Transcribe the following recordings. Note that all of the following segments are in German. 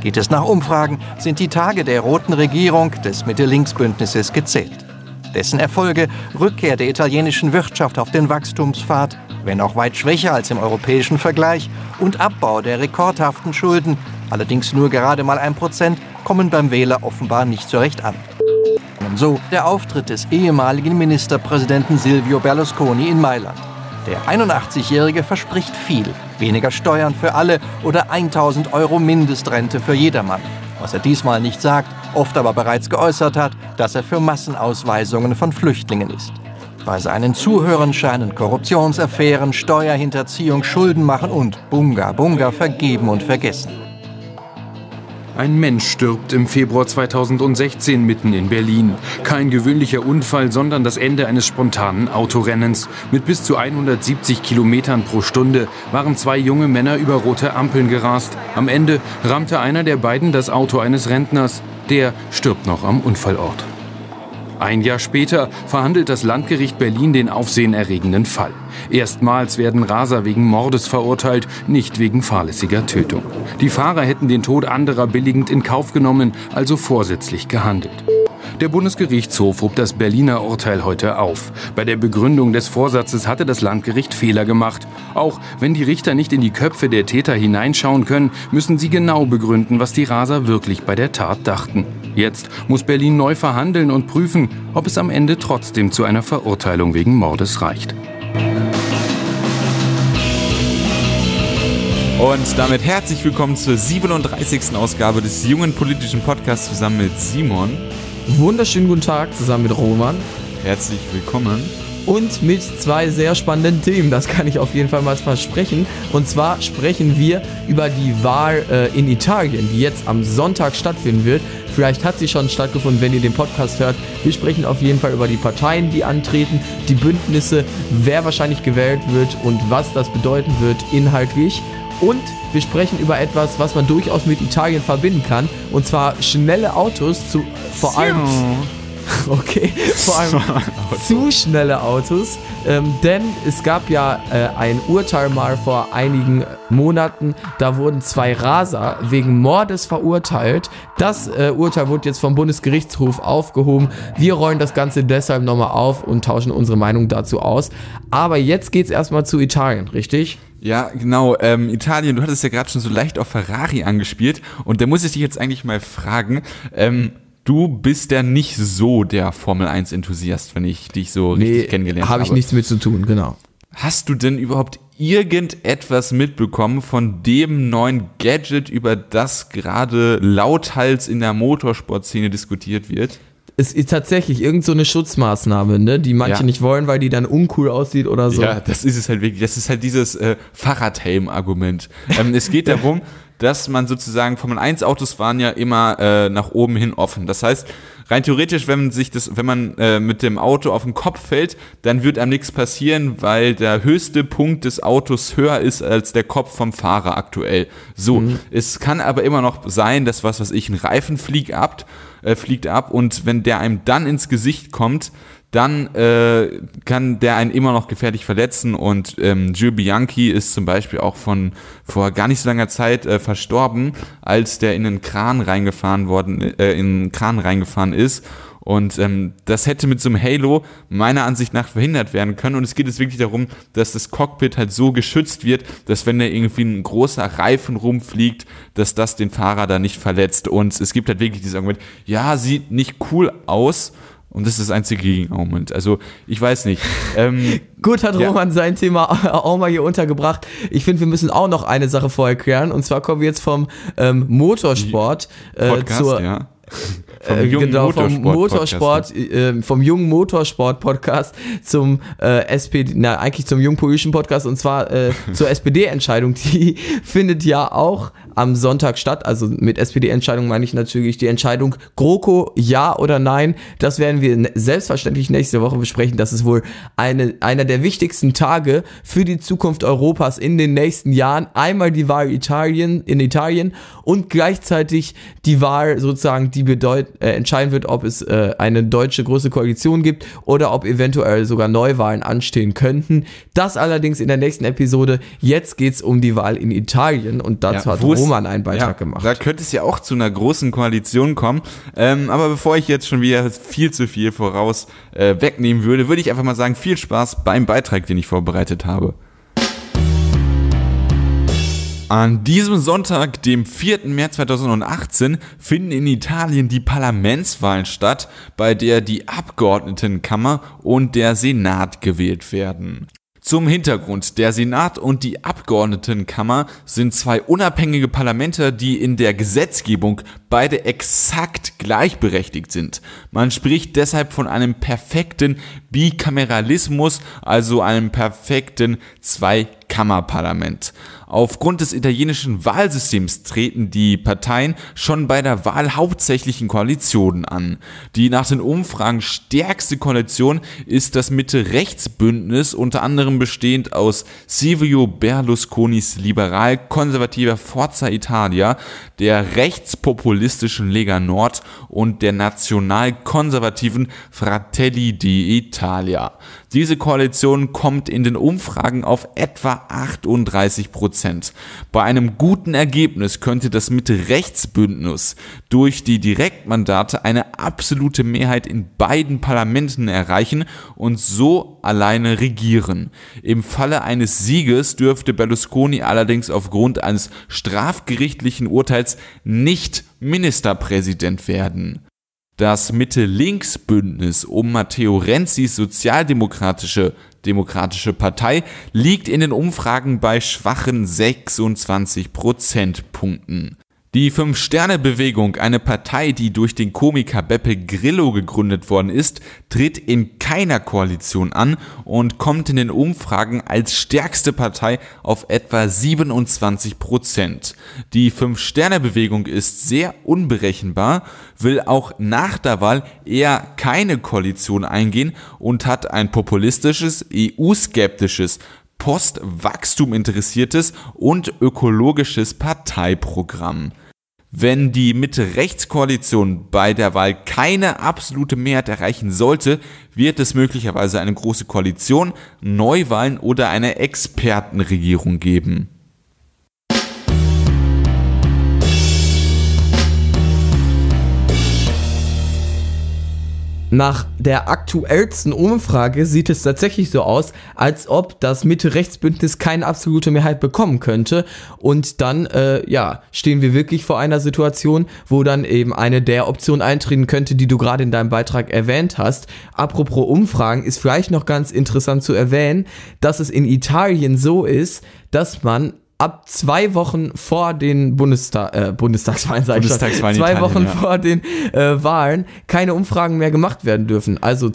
Geht es nach Umfragen, sind die Tage der roten Regierung des Mitte-Links-Bündnisses gezählt. Dessen Erfolge, Rückkehr der italienischen Wirtschaft auf den Wachstumspfad, wenn auch weit schwächer als im europäischen Vergleich, und Abbau der rekordhaften Schulden, allerdings nur gerade mal ein Prozent, kommen beim Wähler offenbar nicht so recht an. Und so der Auftritt des ehemaligen Ministerpräsidenten Silvio Berlusconi in Mailand. Der 81-Jährige verspricht viel. Weniger Steuern für alle oder 1000 Euro Mindestrente für jedermann. Was er diesmal nicht sagt, oft aber bereits geäußert hat, dass er für Massenausweisungen von Flüchtlingen ist. Bei seinen Zuhörern scheinen Korruptionsaffären, Steuerhinterziehung, Schulden machen und Bunga Bunga vergeben und vergessen. Ein Mensch stirbt im Februar 2016 mitten in Berlin. Kein gewöhnlicher Unfall, sondern das Ende eines spontanen Autorennens. Mit bis zu 170 Kilometern pro Stunde waren zwei junge Männer über rote Ampeln gerast. Am Ende rammte einer der beiden das Auto eines Rentners. Der stirbt noch am Unfallort. Ein Jahr später verhandelt das Landgericht Berlin den aufsehenerregenden Fall. Erstmals werden Raser wegen Mordes verurteilt, nicht wegen fahrlässiger Tötung. Die Fahrer hätten den Tod anderer billigend in Kauf genommen, also vorsätzlich gehandelt. Der Bundesgerichtshof hob das Berliner Urteil heute auf. Bei der Begründung des Vorsatzes hatte das Landgericht Fehler gemacht. Auch wenn die Richter nicht in die Köpfe der Täter hineinschauen können, müssen sie genau begründen, was die Raser wirklich bei der Tat dachten. Jetzt muss Berlin neu verhandeln und prüfen, ob es am Ende trotzdem zu einer Verurteilung wegen Mordes reicht. Und damit herzlich willkommen zur 37. Ausgabe des jungen politischen Podcasts zusammen mit Simon. Wunderschönen guten Tag zusammen mit Roman. Herzlich willkommen. Und mit zwei sehr spannenden Themen, das kann ich auf jeden Fall mal versprechen. Und zwar sprechen wir über die Wahl äh, in Italien, die jetzt am Sonntag stattfinden wird. Vielleicht hat sie schon stattgefunden, wenn ihr den Podcast hört. Wir sprechen auf jeden Fall über die Parteien, die antreten, die Bündnisse, wer wahrscheinlich gewählt wird und was das bedeuten wird inhaltlich. Und wir sprechen über etwas, was man durchaus mit Italien verbinden kann. Und zwar schnelle Autos, zu, vor allem. Okay, vor allem zu schnelle Autos. Ähm, denn es gab ja äh, ein Urteil mal vor einigen Monaten, da wurden zwei Raser wegen Mordes verurteilt. Das äh, Urteil wurde jetzt vom Bundesgerichtshof aufgehoben. Wir rollen das Ganze deshalb nochmal auf und tauschen unsere Meinung dazu aus. Aber jetzt geht es erstmal zu Italien, richtig? Ja, genau. Ähm, Italien, du hattest ja gerade schon so leicht auf Ferrari angespielt. Und da muss ich dich jetzt eigentlich mal fragen. Ähm, du bist ja nicht so der Formel 1 Enthusiast, wenn ich dich so nee, richtig kennengelernt habe. Habe ich nichts mit zu tun, genau. Hast du denn überhaupt irgendetwas mitbekommen von dem neuen Gadget, über das gerade lauthals in der Motorsportszene diskutiert wird? es ist tatsächlich irgend so eine Schutzmaßnahme, ne, die manche ja. nicht wollen, weil die dann uncool aussieht oder so. Ja, das ist es halt wirklich. Das ist halt dieses äh, Fahrradhelm-Argument. Ähm, es geht darum, dass man sozusagen Formel 1 Autos waren ja immer äh, nach oben hin offen. Das heißt, rein theoretisch, wenn man sich das, wenn man äh, mit dem Auto auf den Kopf fällt, dann wird einem nichts passieren, weil der höchste Punkt des Autos höher ist als der Kopf vom Fahrer aktuell. So, mhm. es kann aber immer noch sein, dass was, was ich ein Reifen fliegt ab, äh, fliegt ab und wenn der einem dann ins Gesicht kommt, dann äh, kann der einen immer noch gefährlich verletzen und ähm, Gilles Bianchi ist zum Beispiel auch von vor gar nicht so langer Zeit äh, verstorben, als der in einen Kran reingefahren worden, äh, in einen Kran reingefahren ist und ähm, das hätte mit so einem Halo meiner Ansicht nach verhindert werden können. Und es geht jetzt wirklich darum, dass das Cockpit halt so geschützt wird, dass wenn da irgendwie ein großer Reifen rumfliegt, dass das den Fahrer da nicht verletzt. Und es gibt halt wirklich dieses Argument, ja, sieht nicht cool aus. Und das ist das einzige Gegenargument. Also, ich weiß nicht. Ähm, Gut hat Roman ja. sein Thema auch mal hier untergebracht. Ich finde, wir müssen auch noch eine Sache vorher klären. Und zwar kommen wir jetzt vom ähm, Motorsport äh, Podcast, zur. Ja. Vom äh, genau, vom Motorsport, äh, vom jungen Motorsport-Podcast zum äh, SPD, na, eigentlich zum jungen politischen Podcast und zwar äh, zur SPD-Entscheidung. Die findet ja auch am Sonntag statt. Also mit SPD-Entscheidung meine ich natürlich die Entscheidung GroKo ja oder nein. Das werden wir selbstverständlich nächste Woche besprechen. Das ist wohl eine, einer der wichtigsten Tage für die Zukunft Europas in den nächsten Jahren. Einmal die Wahl Italien in Italien und gleichzeitig die Wahl sozusagen, die bedeutet Deut äh, entscheiden wird, ob es äh, eine deutsche große Koalition gibt oder ob eventuell sogar Neuwahlen anstehen könnten. Das allerdings in der nächsten Episode. Jetzt geht's um die Wahl in Italien und dazu Ja, hat es- Roman einen Beitrag Ja, gemacht. Da könnte es ja auch zu einer großen Koalition kommen. Ähm, aber bevor ich jetzt schon wieder viel zu viel voraus äh, wegnehmen würde, würde ich einfach mal sagen, viel Spaß beim Beitrag, den ich vorbereitet habe. An diesem Sonntag, dem 4. März 2018, finden in Italien die Parlamentswahlen statt, bei der die Abgeordnetenkammer und der Senat gewählt werden. Zum Hintergrund, der Senat und die Abgeordnetenkammer sind zwei unabhängige Parlamente, die in der Gesetzgebung beide exakt gleichberechtigt sind. Man spricht deshalb von einem perfekten Bikameralismus, also einem perfekten Zweikammerparlament. Aufgrund des italienischen Wahlsystems treten die Parteien schon bei der Wahl hauptsächlich in Koalitionen an. Die nach den Umfragen stärkste Koalition ist das Mitte-Rechts-Bündnis, unter anderem bestehend aus Silvio Berlusconis liberal-konservativer Forza Italia, der rechtspopulistischen Lega Nord und der national-konservativen Fratelli d'Italia. Diese Koalition kommt in den Umfragen auf etwa 38 Prozent. Bei einem guten Ergebnis könnte das Mitte-Rechts-Bündnis durch die Direktmandate eine absolute Mehrheit in beiden Parlamenten erreichen und so alleine regieren. Im Falle eines Sieges dürfte Berlusconi allerdings aufgrund eines strafgerichtlichen Urteils nicht Ministerpräsident werden. Das Mitte-Links-Bündnis um Matteo Renzis sozialdemokratische Demokratische Partei liegt in den Umfragen bei schwachen 26 Prozentpunkten. Die Fünf-Sterne-Bewegung, eine Partei, die durch den Komiker Beppe Grillo gegründet worden ist, tritt in keiner Koalition an und kommt in den Umfragen als stärkste Partei auf etwa 27 Prozent. Die Fünf-Sterne-Bewegung ist sehr unberechenbar, will auch nach der Wahl eher keine Koalition eingehen und hat ein populistisches, EU-skeptisches Postwachstum interessiertes und ökologisches Parteiprogramm. Wenn die Mitte-Rechts-Koalition bei der Wahl keine absolute Mehrheit erreichen sollte, wird es möglicherweise eine große Koalition, Neuwahlen oder eine Expertenregierung geben. Nach der aktuellsten Umfrage sieht es tatsächlich so aus, als ob das Mitte-Rechts-Bündnis keine absolute Mehrheit bekommen könnte. Und dann, äh, ja, stehen wir wirklich vor einer Situation, wo dann eben eine der Optionen eintreten könnte, die du gerade in deinem Beitrag erwähnt hast. Apropos Umfragen, ist vielleicht noch ganz interessant zu erwähnen, dass es in Italien so ist, dass man ab zwei Wochen vor den Bundestag, äh, Bundestagswahlen, sag ich schon, Bundestagswahlen in zwei Italien, Wochen ja. vor den äh, Wahlen keine Umfragen mehr gemacht werden dürfen. Also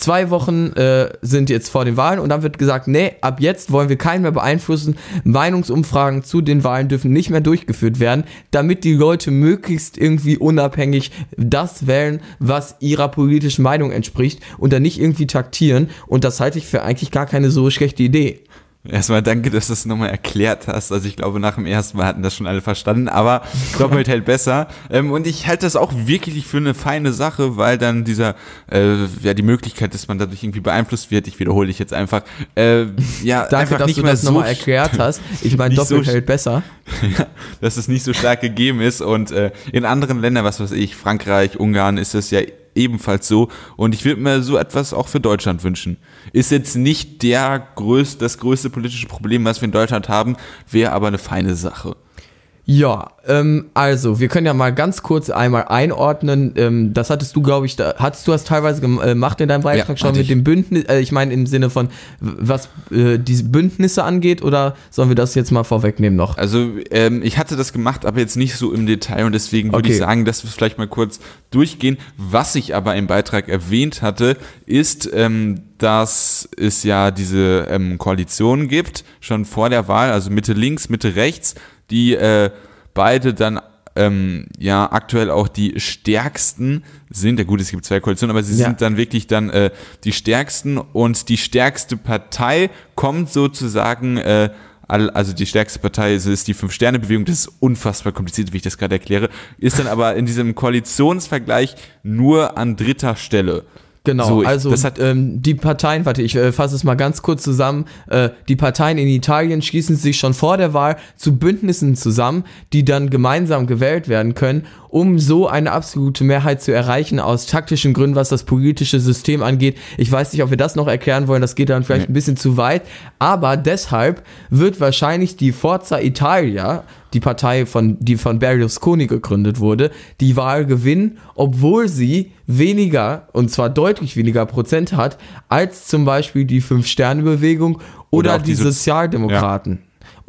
zwei Wochen äh, sind jetzt vor den Wahlen und dann wird gesagt, nee, ab jetzt wollen wir keinen mehr beeinflussen. Meinungsumfragen zu den Wahlen dürfen nicht mehr durchgeführt werden, damit die Leute möglichst irgendwie unabhängig das wählen, was ihrer politischen Meinung entspricht und dann nicht irgendwie taktieren. Und das halte ich für eigentlich gar keine so schlechte Idee. Erstmal danke, dass du das nochmal erklärt hast. Also ich glaube, nach dem ersten Mal hatten das schon alle verstanden, aber doppelt hält besser. Ähm, und ich halte das auch wirklich für eine feine Sache, weil dann dieser, äh, ja, die Möglichkeit, dass man dadurch irgendwie beeinflusst wird, ich wiederhole dich jetzt einfach, äh, ja, Danke, einfach dass nicht du mehr das so nochmal erklärt hast. Ich meine, so doppelt sch- hält besser. dass es nicht so stark gegeben ist. Und äh, in anderen Ländern, was weiß ich, Frankreich, Ungarn, ist es ja ebenfalls so. Und ich würde mir so etwas auch für Deutschland wünschen. Ist jetzt nicht der größte, das größte politische Problem, was wir in Deutschland haben, wäre aber eine feine Sache. Ja, ähm, also wir können ja mal ganz kurz einmal einordnen. Ähm, das hattest du, glaube ich, da, hattest du das teilweise äh, gemacht in deinem Beitrag Ja, schon mit ich. dem Bündnis. Äh, ich meine im Sinne von was äh, diese Bündnisse angeht, oder sollen wir das jetzt mal vorwegnehmen noch? Also ähm, ich hatte das gemacht, aber jetzt nicht so im Detail und deswegen würde Okay. ich sagen, dass wir vielleicht mal kurz durchgehen. Was ich aber im Beitrag erwähnt hatte, ist, ähm, dass es ja diese ähm, Koalition gibt, schon vor der Wahl, also Mitte links, Mitte rechts, die äh, beide dann ähm, ja aktuell auch die stärksten sind. Ja gut, es gibt zwei Koalitionen, aber sie Ja. sind dann wirklich dann äh, die stärksten und die stärkste Partei kommt sozusagen äh, also die stärkste Partei ist, ist die Fünf-Sterne-Bewegung, das ist unfassbar kompliziert, wie ich das gerade erkläre, ist dann aber in diesem Koalitionsvergleich nur an dritter Stelle. Genau, So, ich- also hat- ähm, die Parteien, warte, ich äh, fasse es mal ganz kurz zusammen. Äh, die Parteien in Italien schließen sich schon vor der Wahl zu Bündnissen zusammen, die dann gemeinsam gewählt werden können, um so eine absolute Mehrheit zu erreichen aus taktischen Gründen, was das politische System angeht. Ich weiß nicht, ob wir das noch erklären wollen, das geht dann vielleicht ein bisschen zu weit, aber deshalb wird wahrscheinlich die Forza Italia, die Partei, von, die von Berlusconi gegründet wurde, die Wahl gewinnen, obwohl sie weniger, und zwar deutlich weniger Prozent hat, als zum Beispiel die Fünf-Sterne-Bewegung oder, Oder die die Sozi- Sozialdemokraten.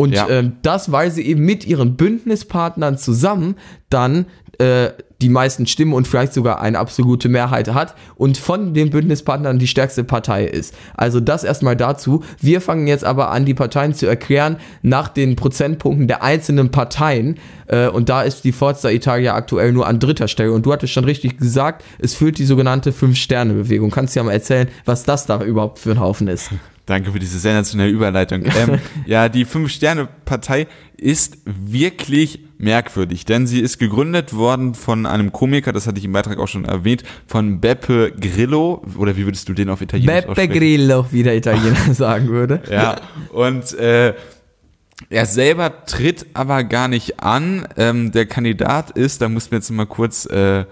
Und Ja. ähm, das, weil sie eben mit ihren Bündnispartnern zusammen dann äh, die meisten Stimmen und vielleicht sogar eine absolute Mehrheit hat und von den Bündnispartnern die stärkste Partei ist. Also das erstmal dazu. Wir fangen jetzt aber an, die Parteien zu erklären nach den Prozentpunkten der einzelnen Parteien. Äh, und da ist die Forza Italia aktuell nur an dritter Stelle. Und du hattest schon richtig gesagt, es führt die sogenannte Fünf-Sterne-Bewegung. Kannst du ja mal erzählen, was das da überhaupt für ein Haufen ist? Danke für diese sensationelle Überleitung. Ähm, ja, die Fünf-Sterne-Partei ist wirklich merkwürdig, denn sie ist gegründet worden von einem Komiker, das hatte ich im Beitrag auch schon erwähnt, von Beppe Grillo, oder wie würdest du den auf Italienisch Beppe? Grillo, wie der Italiener sagen würde. Ja, und äh, er selber tritt aber gar nicht an. Ähm, der Kandidat ist, da muss mir jetzt mal kurz, äh,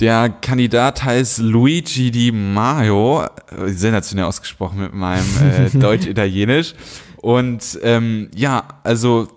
der Kandidat heißt Luigi Di Maio, äh, sensationell ausgesprochen mit meinem äh, Deutsch-Italienisch. Und ähm, ja, also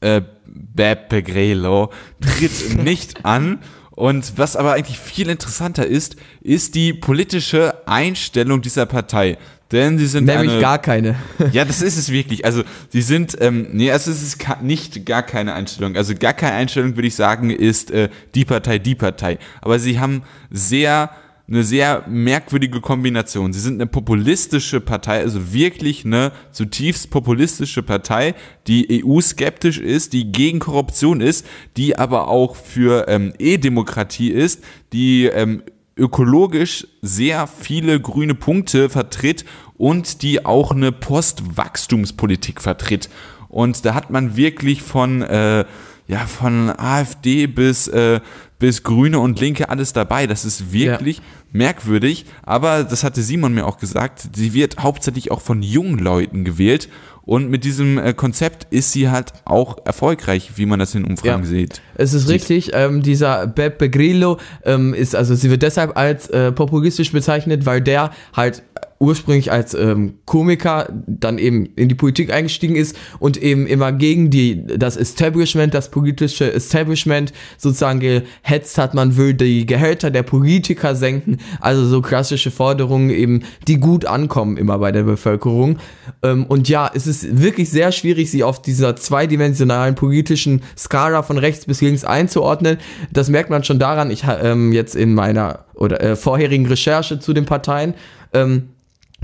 äh, Beppe Grillo tritt nicht an. Und was aber eigentlich viel interessanter ist, ist die politische Einstellung dieser Partei. Denn sie sind Nämlich eine, gar keine. ja, das ist es wirklich. Also sie sind, ähm, nee, also es ist nicht gar keine Einstellung. Also gar keine Einstellung, würde ich sagen, ist äh, die Partei, die Partei. Aber sie haben sehr eine sehr merkwürdige Kombination. Sie sind eine populistische Partei, also wirklich eine zutiefst populistische Partei, die EU-skeptisch ist, die gegen Korruption ist, die aber auch für ähm, E-Demokratie ist, die ähm, ökologisch sehr viele grüne Punkte vertritt und die auch eine Postwachstumspolitik vertritt. Und da hat man wirklich von, äh, ja, von AfD bis, äh, bis Grüne und Linke alles dabei. Das ist wirklich merkwürdig. Aber das hatte Simon mir auch gesagt, sie wird hauptsächlich auch von jungen Leuten gewählt. Und mit diesem äh, Konzept ist sie halt auch erfolgreich, wie man das in Umfragen Ja. sieht. Es ist richtig, ähm, dieser Beppe Grillo ähm, ist, also sie wird deshalb als äh, populistisch bezeichnet, weil der halt ursprünglich als ähm, Komiker dann eben in die Politik eingestiegen ist und eben immer gegen die das Establishment, das politische Establishment sozusagen gehetzt hat. Man will die Gehälter der Politiker senken, also so klassische Forderungen eben, die gut ankommen immer bei der Bevölkerung. Ähm, und ja, es ist wirklich sehr schwierig, sie auf dieser zweidimensionalen politischen Skala von rechts bis links einzuordnen. Das merkt man schon daran, ich ähm, jetzt in meiner oder äh, vorherigen Recherche zu den Parteien ähm,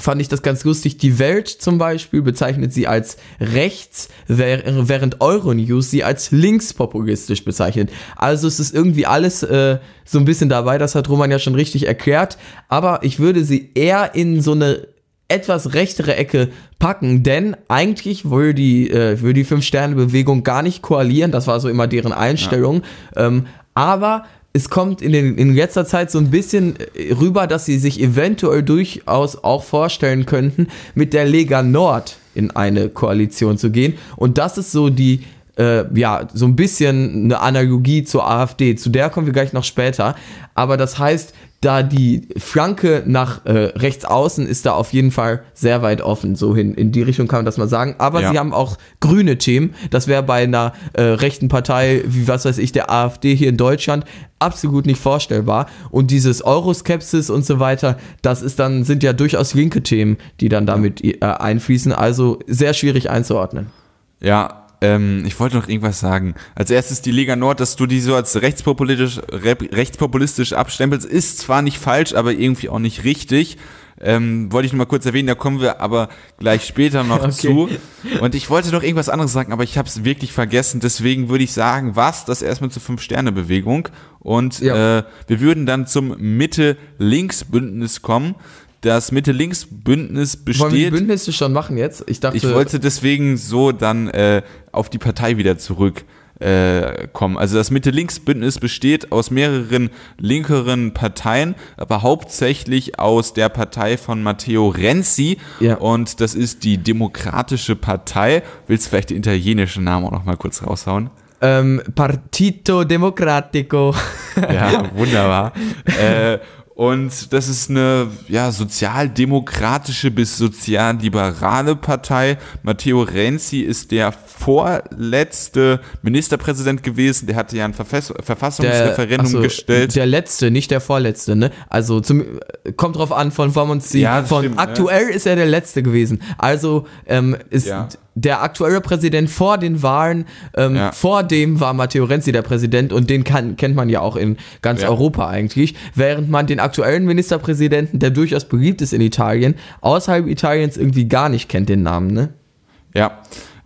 fand ich das ganz lustig. Die Welt zum Beispiel bezeichnet sie als rechts, während Euronews sie als linkspopulistisch bezeichnet. Also es ist irgendwie alles äh, so ein bisschen dabei, das hat Roman ja schon richtig erklärt. Aber ich würde sie eher in so eine etwas rechtere Ecke packen, denn eigentlich will die, äh, will die Fünf-Sterne-Bewegung gar nicht koalieren, das war so immer deren Einstellung, ähm, aber es kommt in, den, in letzter Zeit so ein bisschen äh, rüber, dass sie sich eventuell durchaus auch vorstellen könnten, mit der Lega Nord in eine Koalition zu gehen und das ist so die äh, ja, so ein bisschen eine Analogie zur AfD. Zu der kommen wir gleich noch später. Aber das heißt, da die Flanke nach äh, rechts außen ist da auf jeden Fall sehr weit offen. So hin in die Richtung kann man das mal sagen. Aber Ja. sie haben auch grüne Themen. Das wäre bei einer äh, rechten Partei wie was weiß ich der AfD hier in Deutschland absolut nicht vorstellbar. Und dieses Euroskepsis und so weiter, das ist dann sind ja durchaus linke Themen, die dann damit äh, einfließen. Also sehr schwierig einzuordnen. Ja, ähm, ich wollte noch irgendwas sagen. Als erstes die Liga Nord, dass du die so als rechtspopulistisch, rechtspopulistisch abstempelst, ist zwar nicht falsch, aber irgendwie auch nicht richtig. Ähm, wollte ich nur mal kurz erwähnen, da kommen wir aber gleich später noch Okay. zu. Und ich wollte noch irgendwas anderes sagen, aber ich habe es wirklich vergessen. Deswegen würde ich sagen, was das erstmal zur Fünf-Sterne-Bewegung. Und Ja. äh, wir würden dann zum Mitte-Links-Bündnis kommen. Das Mitte-Links-Bündnis Wollen wir die besteht. Bündnisse schon machen jetzt? Ich dachte, Ich wollte deswegen so dann äh, auf die Partei wieder zurück äh, kommen. Also das Mitte-Links-Bündnis besteht aus mehreren linkeren Parteien, aber hauptsächlich aus der Partei von Matteo Renzi. Ja. Und das ist die Demokratische Partei. Willst du vielleicht den italienischen Namen auch noch mal kurz raushauen? ähm, Partito Democratico. Ja, wunderbar. äh, und das ist eine ja, sozialdemokratische bis sozialliberale Partei. Matteo Renzi ist der vorletzte Ministerpräsident gewesen. Der hatte ja ein Verfass Verfassungsreferendum ach so, gestellt. Der letzte, nicht der vorletzte, ne? Also zum, kommt drauf an, von wann man sie. Ja, von stimmt, ne? aktuell ist er der letzte gewesen. Also ähm, ist Ja. Der aktuelle Präsident vor den Wahlen, ähm, Ja. vor dem war Matteo Renzi der Präsident und den kann, kennt man ja auch in ganz Ja. Europa eigentlich. Während man den aktuellen Ministerpräsidenten, der durchaus beliebt ist in Italien, außerhalb Italiens irgendwie gar nicht kennt, den Namen, ne? ja.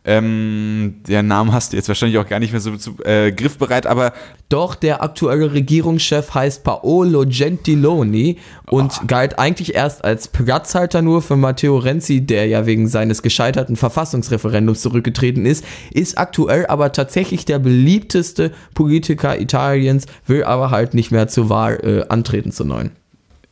Ähm, der Namen hast du jetzt wahrscheinlich auch gar nicht mehr so zu, äh, griffbereit, aber Doch, der aktuelle Regierungschef heißt Paolo Gentiloni und Ah. galt eigentlich erst als Platzhalter nur für Matteo Renzi, der ja wegen seines gescheiterten Verfassungsreferendums zurückgetreten ist, ist aktuell aber tatsächlich der beliebteste Politiker Italiens, will aber halt nicht mehr zur Wahl äh, antreten zu neuen.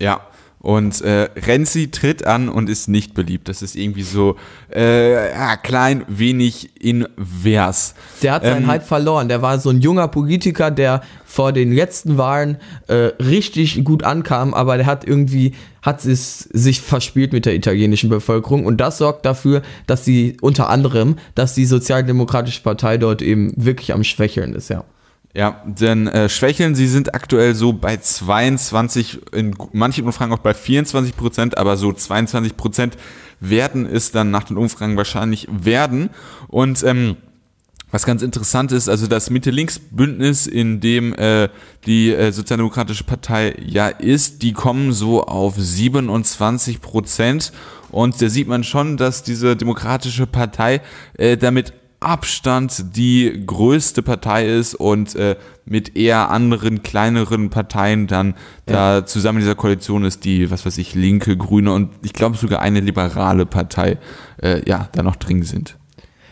Ja. Und äh, Renzi tritt an und ist nicht beliebt. Das ist irgendwie so äh, ja, klein, wenig invers. Der hat seinen Ähm, Hype verloren. Der war so ein junger Politiker, der vor den letzten Wahlen äh, richtig gut ankam, aber der hat irgendwie, hat es sich verspielt mit der italienischen Bevölkerung und das sorgt dafür, dass sie unter anderem, dass die Sozialdemokratische Partei dort eben wirklich am Schwächeln ist, ja. Ja, denn äh, Schwächeln, sie sind aktuell so bei 22, in manchen Umfragen auch bei 24 Prozent, aber so 22 Prozent werden es dann nach den Umfragen wahrscheinlich werden. Und ähm, was ganz interessant ist, also das Mitte-Links-Bündnis, in dem äh, die äh, Sozialdemokratische Partei ja ist, die kommen so auf 27 Prozent. Und da sieht man schon, dass diese Demokratische Partei äh, damit Abstand die größte Partei ist und äh, mit eher anderen kleineren Parteien dann da zusammen in dieser Koalition ist, die, was weiß ich, Linke, Grüne und ich glaube sogar eine liberale Partei äh, ja da noch drin sind.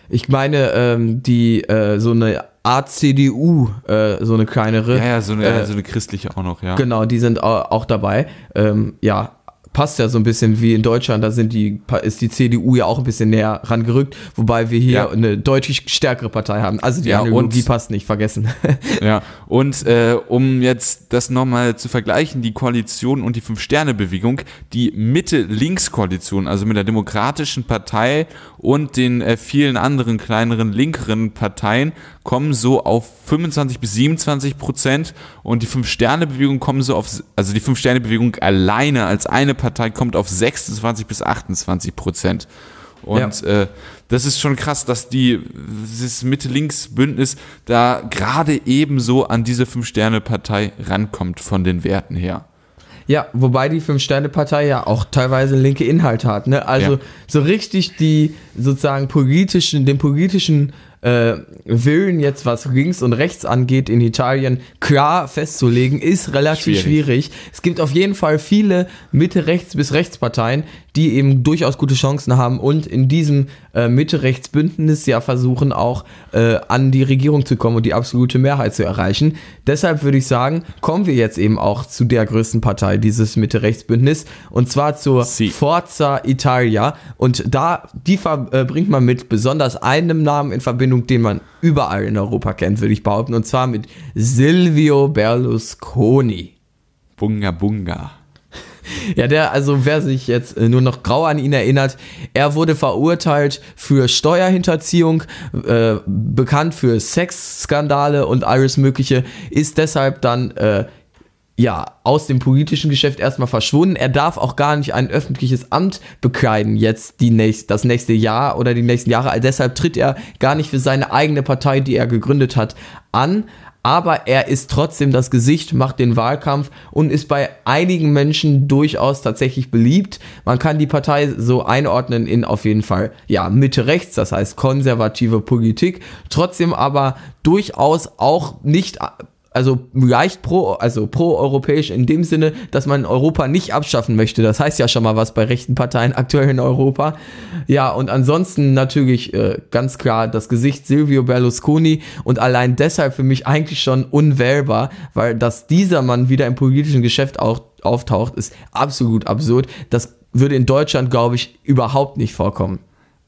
Ich meine, ähm, die, äh, so eine Art CDU, äh, so eine kleinere. Ja, ja, so eine, Äh, so eine christliche auch noch, ja. Genau, die sind au- auch dabei. Ähm, ja, passt ja so ein bisschen wie in Deutschland, da sind die, ist die CDU ja auch ein bisschen näher rangerückt, wobei wir hier Ja. eine deutlich stärkere Partei haben. Also die Ja, Analogie und- passt nicht, vergessen. Ja, und äh, um jetzt das nochmal zu vergleichen, die Koalition und die Fünf-Sterne-Bewegung, die Mitte-Links-Koalition, also mit der Demokratischen Partei und den äh, vielen anderen kleineren linkeren Parteien, kommen so auf 25 bis 27 Prozent und die Fünf-Sterne-Bewegung kommen so auf, also die Fünf-Sterne-Bewegung alleine als eine Partei kommt auf 26 bis 28 Prozent. Und äh, das ist schon krass, dass die dieses Mitte-Links-Bündnis da gerade ebenso an diese Fünf-Sterne-Partei rankommt von den Werten her. Ja, wobei die Fünf-Sterne-Partei ja auch teilweise linke Inhalte hat. Ne? Also Ja. so richtig die sozusagen politischen, den politischen äh, Willen jetzt, was links und rechts angeht, in Italien klar festzulegen, ist relativ Schwierig. schwierig. Es gibt auf jeden Fall viele Mitte-Rechts- bis Rechtsparteien, die eben durchaus gute Chancen haben und in diesem äh, Mitte-Rechts-Bündnis ja versuchen auch äh, an die Regierung zu kommen und die absolute Mehrheit zu erreichen. Deshalb würde ich sagen, kommen wir jetzt eben auch zu der größten Partei dieses Mitte-Rechts-Bündnis und zwar zur Sie. Forza Italia und da die verbringt man mit besonders einem Namen in Verbindung, den man überall in Europa kennt, würde ich behaupten, und zwar mit Silvio Berlusconi. Bunga Bunga. Ja, der, also wer sich jetzt äh, nur noch grau an ihn erinnert, er wurde verurteilt für Steuerhinterziehung, äh, bekannt für Sexskandale und alles Mögliche, ist deshalb dann äh, ja aus dem politischen Geschäft erstmal verschwunden. Er darf auch gar nicht ein öffentliches Amt bekleiden jetzt die nächst, das nächste Jahr oder die nächsten Jahre. Also deshalb tritt er gar nicht für seine eigene Partei, die er gegründet hat, an aber er ist trotzdem das Gesicht, macht den Wahlkampf und ist bei einigen Menschen durchaus tatsächlich beliebt. Man kann die Partei so einordnen in auf jeden Fall, ja, Mitte rechts, das heißt konservative Politik, trotzdem aber durchaus auch nicht also leicht pro, also pro-europäisch in dem Sinne, dass man Europa nicht abschaffen möchte. Das heißt ja schon mal was bei rechten Parteien aktuell in Europa. Ja, und ansonsten natürlich äh, ganz klar das Gesicht Silvio Berlusconi und allein deshalb für mich eigentlich schon unwählbar, weil dass dieser Mann wieder im politischen Geschäft auch auftaucht, ist absolut absurd. Das würde in Deutschland, glaube ich, überhaupt nicht vorkommen.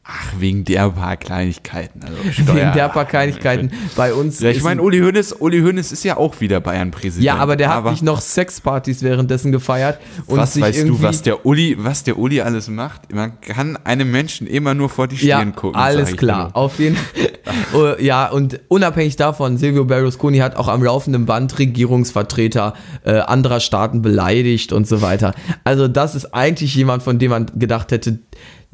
Ach, wegen der paar Kleinigkeiten. Also Wegen der paar Kleinigkeiten bei uns. Ja, ich meine, Uli Hoeneß, Uli Hoeneß ist ja auch wieder Bayern-Präsident. Ja, aber der hat nicht noch Sexpartys währenddessen gefeiert. Und was sich weißt du, was der Uli, was der Uli alles macht? Man kann einem Menschen immer nur vor die Ja, Stirn gucken. alles klar, dir. auf jeden Fall. ja, und unabhängig davon, Silvio Berlusconi hat auch am laufenden Band Regierungsvertreter äh, anderer Staaten beleidigt und so weiter. Also das ist eigentlich jemand, von dem man gedacht hätte,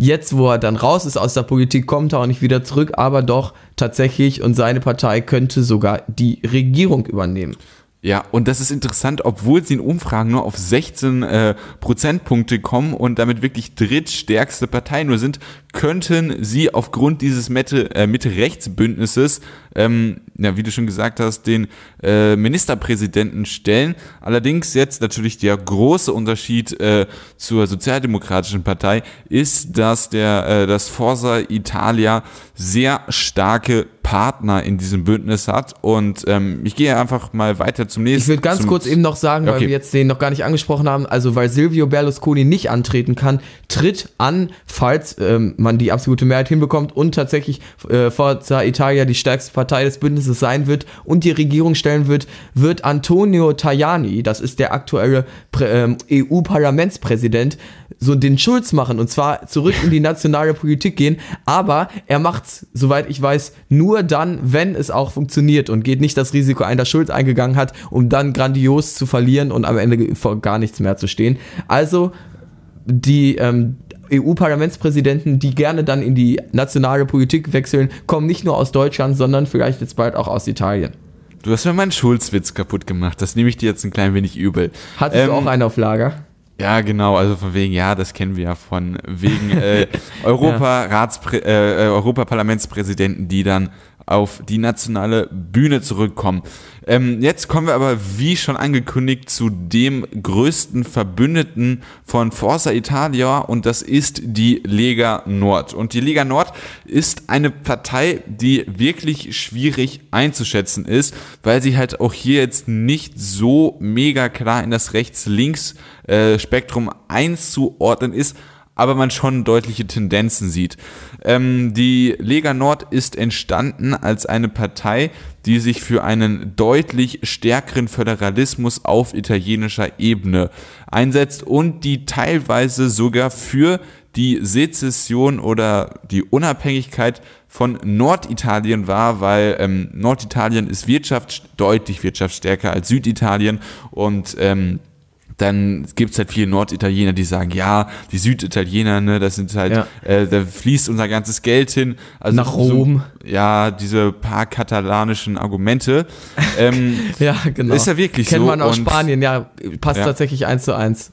jetzt, wo er dann raus ist aus der Politik, kommt er auch nicht wieder zurück, aber doch tatsächlich und seine Partei könnte sogar die Regierung übernehmen. Ja, und das ist interessant, obwohl sie in Umfragen nur auf 16 äh, Prozentpunkte kommen und damit wirklich drittstärkste Partei nur sind, könnten sie aufgrund dieses Mitte, äh, Mitte-Rechts-Bündnisses, ähm, ja, wie du schon gesagt hast, den äh, Ministerpräsidenten stellen. Allerdings jetzt natürlich der große Unterschied äh, zur Sozialdemokratischen Partei ist, dass der äh, das Forza Italia sehr starke Partner in diesem Bündnis hat und ähm, ich gehe einfach mal weiter zum nächsten. Ich würde ganz kurz eben noch sagen, weil Okay. wir jetzt den noch gar nicht angesprochen haben, also weil Silvio Berlusconi nicht antreten kann, tritt an, falls ähm, man die absolute Mehrheit hinbekommt und tatsächlich äh, Forza Italia die stärkste Partei des Bündnisses sein wird und die Regierung stellen wird, wird Antonio Tajani, das ist der aktuelle ähm, EU-Parlamentspräsident, so den Schulz machen und zwar zurück in die nationale Politik gehen, aber er macht's, soweit ich weiß, nur dann, wenn es auch funktioniert und geht nicht das Risiko ein, dass Schulz eingegangen hat, um dann grandios zu verlieren und am Ende vor gar nichts mehr zu stehen. Also die ähm, EU-Parlamentspräsidenten, die gerne dann in die nationale Politik wechseln, kommen nicht nur aus Deutschland, sondern vielleicht jetzt bald auch aus Italien. Du hast mir meinen Schulzwitz kaputt gemacht. Das nehme ich dir jetzt ein klein wenig übel. Hattest du Ähm, auch einen auf Lager? Ja, genau, also von wegen, ja, das kennen wir ja von wegen äh, Europa-Ratspr äh, äh, Europaparlamentspräsidenten, die dann auf die nationale Bühne zurückkommen. Ähm, jetzt kommen wir aber, wie schon angekündigt, zu dem größten Verbündeten von Forza Italia und das ist die Lega Nord. Und die Lega Nord ist eine Partei, die wirklich schwierig einzuschätzen ist, weil sie halt auch hier jetzt nicht so mega klar in das Rechts-Links-Spektrum einzuordnen ist, aber man schon deutliche Tendenzen sieht. Ähm, die Lega Nord ist entstanden als eine Partei, die sich für einen deutlich stärkeren Föderalismus auf italienischer Ebene einsetzt und die teilweise sogar für die Sezession oder die Unabhängigkeit von Norditalien war, weil ähm, Norditalien ist Wirtschaft, deutlich wirtschaftsstärker als Süditalien und ähm, dann gibt es halt viele Norditaliener, die sagen, ja, die Süditaliener, ne, das sind halt, Ja. äh, da fließt unser ganzes Geld hin. Also Nach Rom. So, ja, diese paar katalanischen Argumente. ähm, Ja, genau. Ist ja wirklich Kennt so man aus und- Spanien, ja, passt Ja. tatsächlich eins zu eins.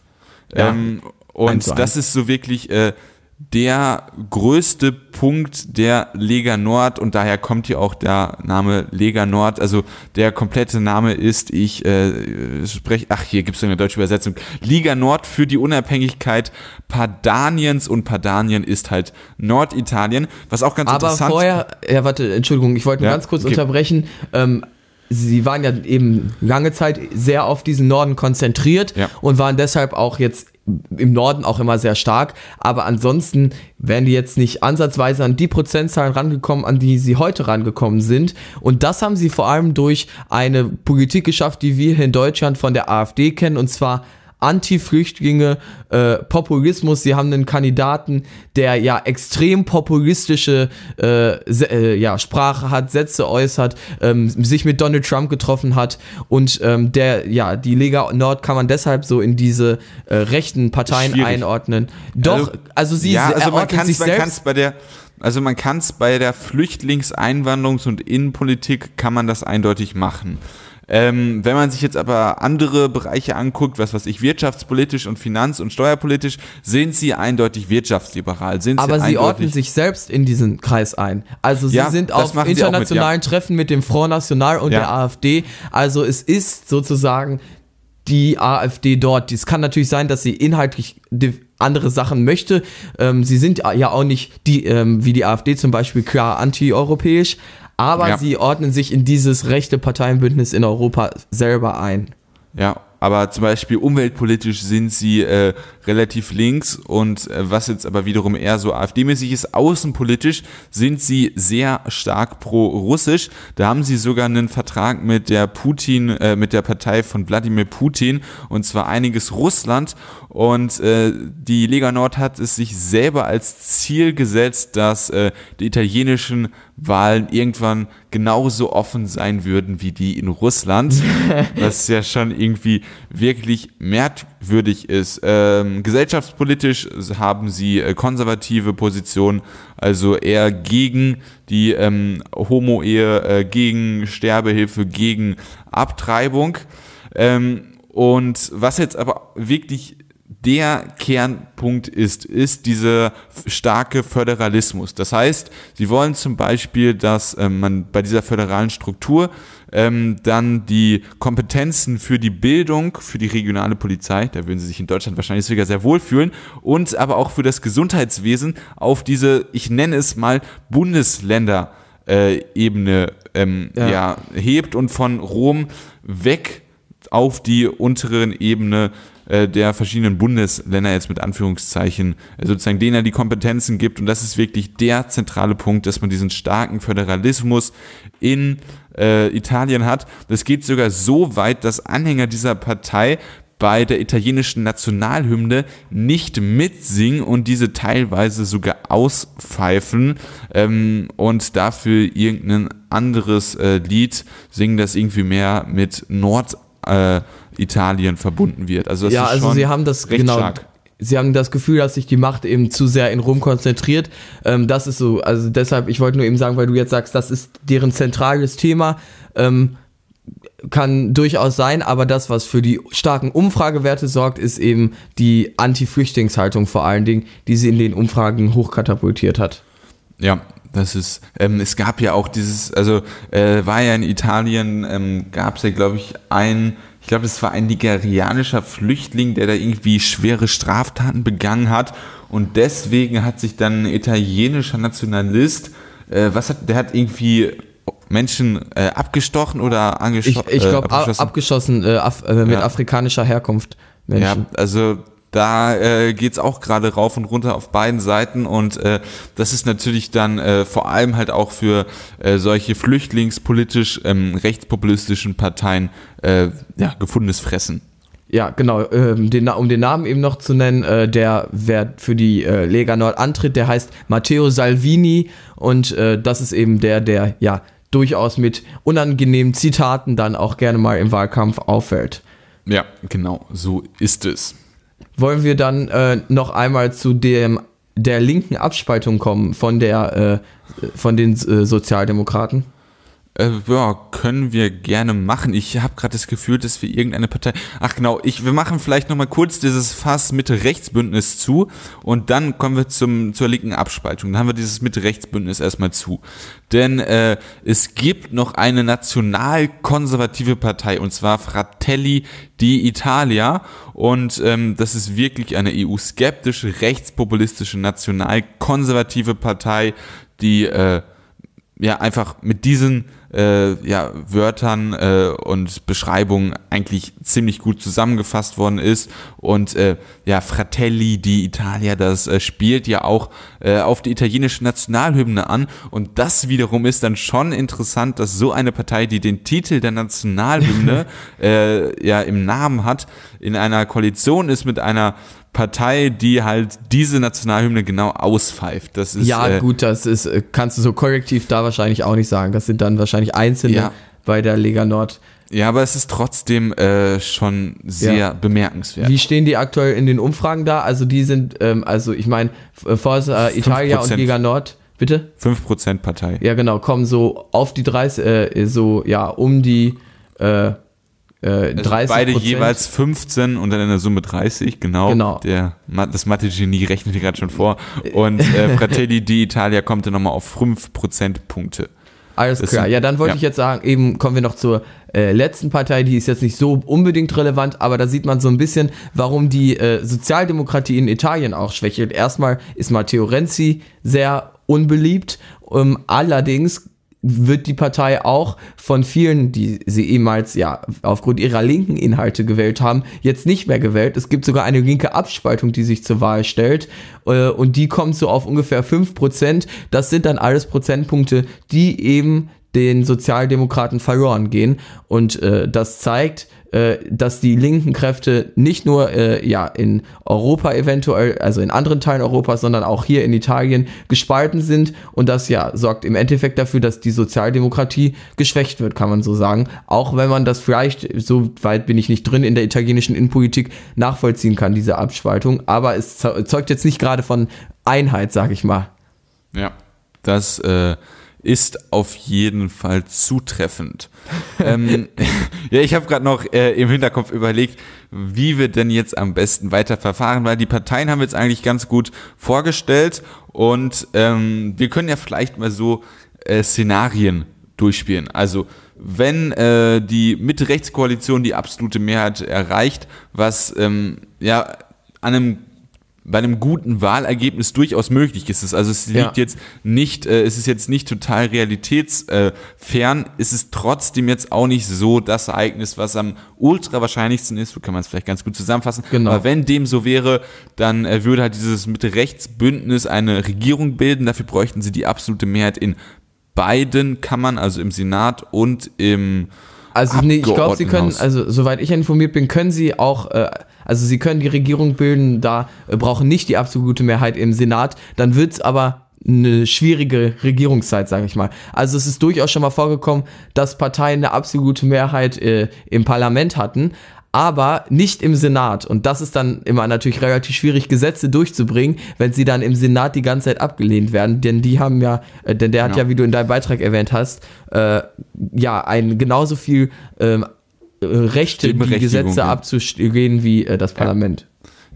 Ja. Ähm, Eins zu und das eins. ist so wirklich äh, der größte Punkt der Lega Nord und daher kommt hier auch der Name Lega Nord. Also der komplette Name ist, ich äh, spreche, ach hier gibt es eine deutsche Übersetzung, Liga Nord für die Unabhängigkeit Padaniens und Padanien ist halt Norditalien, was auch ganz Aber interessant vorher, ja, warte, Entschuldigung, ich wollte Ja, ganz kurz okay. unterbrechen. Ähm, Sie waren ja eben lange Zeit sehr auf diesen Norden konzentriert Ja. und waren deshalb auch jetzt im Norden auch immer sehr stark. Aber ansonsten wären die jetzt nicht ansatzweise an die Prozentzahlen rangekommen, an die sie heute rangekommen sind. Und das haben sie vor allem durch eine Politik geschafft, die wir hier in Deutschland von der AfD kennen, und zwar Anti-Flüchtlinge, äh, Populismus. Sie haben einen Kandidaten, der ja extrem populistische äh, äh, ja, Sprache hat, Sätze äußert, ähm, sich mit Donald Trump getroffen hat und ähm, der, ja, die Lega Nord kann man deshalb so in diese äh, rechten Parteien Schwierig. einordnen. Doch, also, sie ja, also man kann sich man selbst bei der also man kann es bei der Flüchtlingseinwanderungs- und Innenpolitik kann man das eindeutig machen. Ähm, wenn man sich jetzt aber andere Bereiche anguckt, was weiß ich, wirtschaftspolitisch und finanz- und steuerpolitisch, sind sie eindeutig wirtschaftsliberal. Sind Aber sie sie ordnen sich selbst in diesen Kreis ein. Also sie Ja, sind auf auch mit, internationalen Treffen mit dem Front National und Ja. der AfD. Also es ist sozusagen die AfD dort. Es kann natürlich sein, dass sie inhaltlich andere Sachen möchte. Ähm, sie sind ja auch nicht die, ähm, wie die AfD zum Beispiel, klar anti-europäisch, aber Ja. sie ordnen sich in dieses rechte Parteienbündnis in Europa selber ein. Ja, aber zum Beispiel umweltpolitisch sind sie äh, relativ links und äh, was jetzt aber wiederum eher so AfD-mäßig ist, außenpolitisch sind sie sehr stark pro-russisch. Da haben sie sogar einen Vertrag mit der Putin, äh, mit der Partei von Wladimir Putin und zwar einiges Russland und äh, die Lega Nord hat es sich selber als Ziel gesetzt, dass äh, die italienischen Wahlen irgendwann genauso offen sein würden wie die in Russland, was ja schon irgendwie wirklich merkwürdig ist. Ähm, gesellschaftspolitisch haben sie äh, konservative Positionen, also eher gegen die ähm, Homo-Ehe, äh, gegen Sterbehilfe, gegen Abtreibung. Ähm, und was jetzt aber wirklich der Kernpunkt ist, ist dieser starke Föderalismus. Das heißt, sie wollen zum Beispiel, dass ähm, man bei dieser föderalen Struktur ähm, dann die Kompetenzen für die Bildung, für die regionale Polizei, da würden sie sich in Deutschland wahrscheinlich sogar sehr wohlfühlen, und aber auch für das Gesundheitswesen auf diese, ich nenne es mal, Bundesländer äh, Ebene ähm, Ja. ja. hebt und von Rom weg auf die unteren Ebene äh, der verschiedenen Bundesländer jetzt mit Anführungszeichen äh, sozusagen denen er die Kompetenzen gibt und das ist wirklich der zentrale Punkt, dass man diesen starken Föderalismus in äh, Italien hat. Das geht sogar so weit, dass Anhänger dieser Partei bei der italienischen Nationalhymne nicht mitsingen und diese teilweise sogar auspfeifen ähm, und dafür irgendein anderes äh, Lied singen, das irgendwie mehr mit Norditalien äh, Italien verbunden wird. Also das ja, ist also schon sie haben das recht genau. stark. Sie haben das Gefühl, dass sich die Macht eben zu sehr in Rom konzentriert. Ähm, das ist so, also deshalb, ich wollte nur eben sagen, weil du jetzt sagst, das ist deren zentrales Thema, ähm, kann durchaus sein, aber das, was für die starken Umfragewerte sorgt, ist eben die Anti-Flüchtlingshaltung vor allen Dingen, die sie in den Umfragen hochkatapultiert hat. Ja, das ist, ähm, es gab ja auch dieses, also äh, war ja in Italien, ähm, gab es ja, glaube ich, ein, ich glaube, das war ein nigerianischer Flüchtling, der da irgendwie schwere Straftaten begangen hat und deswegen hat sich dann ein italienischer Nationalist, äh, was hat, der hat irgendwie Menschen äh, abgestochen oder Ich, angeschossen? ich glaube, abgeschossen? abgeschossen äh, Af äh, mit Ja. afrikanischer Herkunft. Ja, Menschen. also da äh, geht's auch gerade rauf und runter auf beiden Seiten und äh, das ist natürlich dann äh, vor allem halt auch für äh, solche flüchtlingspolitisch ähm, rechtspopulistischen Parteien äh, ja, gefundenes Fressen. Ja, genau. Ähm, den, um den Namen eben noch zu nennen, äh, der, wer für die äh, Lega Nord antritt, der heißt Matteo Salvini und äh, das ist eben der, der ja durchaus mit unangenehmen Zitaten dann auch gerne mal im Wahlkampf auffällt. Ja, genau, so ist es. Wollen wir dann äh, noch einmal zu dem der linken Abspaltung kommen von der äh, von den äh, Sozialdemokraten? Äh, ja, können wir gerne machen. Ich habe gerade das Gefühl, dass wir irgendeine Partei. Ach genau, ich, wir machen vielleicht noch mal kurz dieses Fass Mitte-Rechts-Bündnis zu und dann kommen wir zum, zur linken Abspaltung. Dann haben wir dieses Mitte-Rechts-Bündnis erstmal zu. Denn äh, es gibt noch eine nationalkonservative Partei und zwar Fratelli di Italia und ähm, das ist wirklich eine EU-skeptische, rechtspopulistische, nationalkonservative Partei, die äh, ja einfach mit diesen äh, ja, Wörtern äh, und Beschreibungen eigentlich ziemlich gut zusammengefasst worden ist. Und äh, ja, Fratelli di Italia, das äh, spielt ja auch äh, auf die italienische Nationalhymne an. Und das wiederum ist dann schon interessant, dass so eine Partei, die den Titel der Nationalhymne äh, ja im Namen hat, in einer Koalition ist mit einer Partei, die halt diese Nationalhymne genau auspfeift. Das ist Ja, äh, gut, das ist, äh, kannst du so korrektiv da wahrscheinlich auch nicht sagen. Das sind dann wahrscheinlich Einzelne Ja. bei der Lega Nord. Ja, aber es ist trotzdem äh, schon sehr Ja. bemerkenswert. Wie stehen die aktuell in den Umfragen da? Also die sind, ähm, also ich meine, Forza Italia und 5%. Lega Nord, bitte? 5% Partei. Ja, genau, kommen so auf die 30, äh, so, ja, um die äh, äh, Also 30 beide jeweils 15 und dann in der Summe 30, genau. Genau. Der, das Mathe-Genie rechnet hier gerade schon vor. Und äh, Fratelli d'Italia kommt dann nochmal auf 5 Prozentpunkte. Alles Das klar. sind- Ja, dann wollte ja. ich jetzt sagen, eben kommen wir noch zur äh, letzten Partei, die ist jetzt nicht so unbedingt relevant, aber da sieht man so ein bisschen, warum die äh, Sozialdemokratie in Italien auch schwächelt. Erstmal ist Matteo Renzi sehr unbeliebt, ähm, allerdings wird die Partei auch von vielen, die sie ehemals ja aufgrund ihrer linken Inhalte gewählt haben, jetzt nicht mehr gewählt. Es gibt sogar eine linke Abspaltung, die sich zur Wahl stellt äh, und die kommt so auf ungefähr 5%. Das sind dann alles Prozentpunkte, die eben den Sozialdemokraten verloren gehen und äh, das zeigt, äh, dass die linken Kräfte nicht nur äh, ja in Europa eventuell, also in anderen Teilen Europas, sondern auch hier in Italien gespalten sind und das ja sorgt im Endeffekt dafür, dass die Sozialdemokratie geschwächt wird, kann man so sagen. Auch wenn man das vielleicht, so weit bin ich nicht drin in der italienischen Innenpolitik, nachvollziehen kann, diese Abspaltung, aber es zeu- zeugt jetzt nicht gerade von Einheit, sag ich mal. Ja. Das äh, ist auf jeden Fall zutreffend. ähm, ja, ich habe gerade noch äh, im Hinterkopf überlegt, wie wir denn jetzt am besten weiter verfahren, weil die Parteien haben wir jetzt eigentlich ganz gut vorgestellt und ähm, wir können ja vielleicht mal so äh, Szenarien durchspielen. Also wenn äh, die Mitte-Rechts-Koalition die absolute Mehrheit erreicht, was ähm, ja an einem bei einem guten Wahlergebnis durchaus möglich ist es. Also es liegt Ja. jetzt nicht, äh, es ist jetzt nicht total realitätsfern, äh, es ist trotzdem jetzt auch nicht so das Ereignis, was am ultra wahrscheinlichsten ist, so kann man es vielleicht ganz gut zusammenfassen. Genau. Aber wenn dem so wäre, dann äh, würde halt dieses Mitte-Rechts-Bündnis eine Regierung bilden. Dafür bräuchten sie die absolute Mehrheit in beiden Kammern, also im Senat und im Also nee, ich glaube, sie können, also soweit ich informiert bin, können sie auch, äh, also sie können die Regierung bilden, da äh, brauchen nicht die absolute Mehrheit im Senat, dann wird's aber eine schwierige Regierungszeit, sage ich mal. Also es ist durchaus schon mal vorgekommen, dass Parteien eine absolute Mehrheit äh, im Parlament hatten, aber nicht im Senat. Und das ist dann immer natürlich relativ schwierig, Gesetze durchzubringen, wenn sie dann im Senat die ganze Zeit abgelehnt werden. Denn die haben ja, äh, denn der hat ja, Ja. wie du in deinem Beitrag erwähnt hast, äh, ja, ein genauso viel ähm, äh, Rechte, die Gesetze ja. abzustehen wie äh, das Parlament.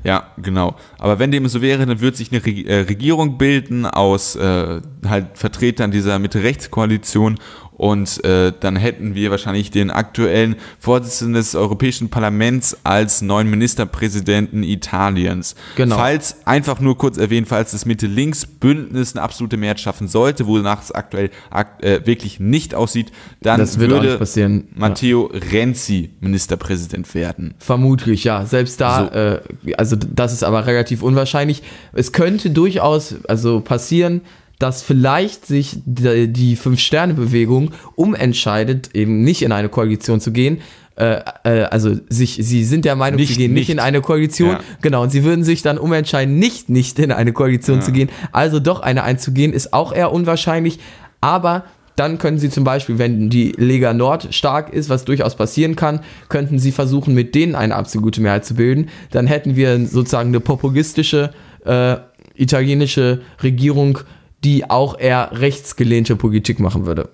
Ja, genau. Aber wenn dem so wäre, dann würde sich eine äh, Regierung bilden aus äh, halt Vertretern dieser Mitte-Rechts-Koalition und äh, dann hätten wir wahrscheinlich den aktuellen Vorsitzenden des Europäischen Parlaments als neuen Ministerpräsidenten Italiens. Genau. Falls, einfach nur kurz erwähnt, falls das Mitte-Links-Bündnis eine absolute Mehrheit schaffen sollte, wonach es aktuell ak äh, wirklich nicht aussieht, dann würde passieren. Ja. Matteo Renzi Ministerpräsident werden. Vermutlich, ja. Selbst da, So. äh, also das ist aber relativ unwahrscheinlich. Es könnte durchaus also passieren, dass vielleicht sich die, Fünf-Sterne-Bewegung umentscheidet, eben nicht in eine Koalition zu gehen. Äh, äh, also sich, sie sind der Meinung, sie Nicht, gehen nicht, nicht. in eine Koalition. Ja. Genau, und sie würden sich dann umentscheiden, nicht, nicht in eine Koalition zu gehen. Also doch eine einzugehen, ist auch eher unwahrscheinlich. Aber dann können sie zum Beispiel, wenn die Lega Nord stark ist, was durchaus passieren kann, könnten sie versuchen, mit denen eine absolute Mehrheit zu bilden. Dann hätten wir sozusagen eine populistische äh, italienische Regierung, die auch eher rechtsgelehnte Politik machen würde.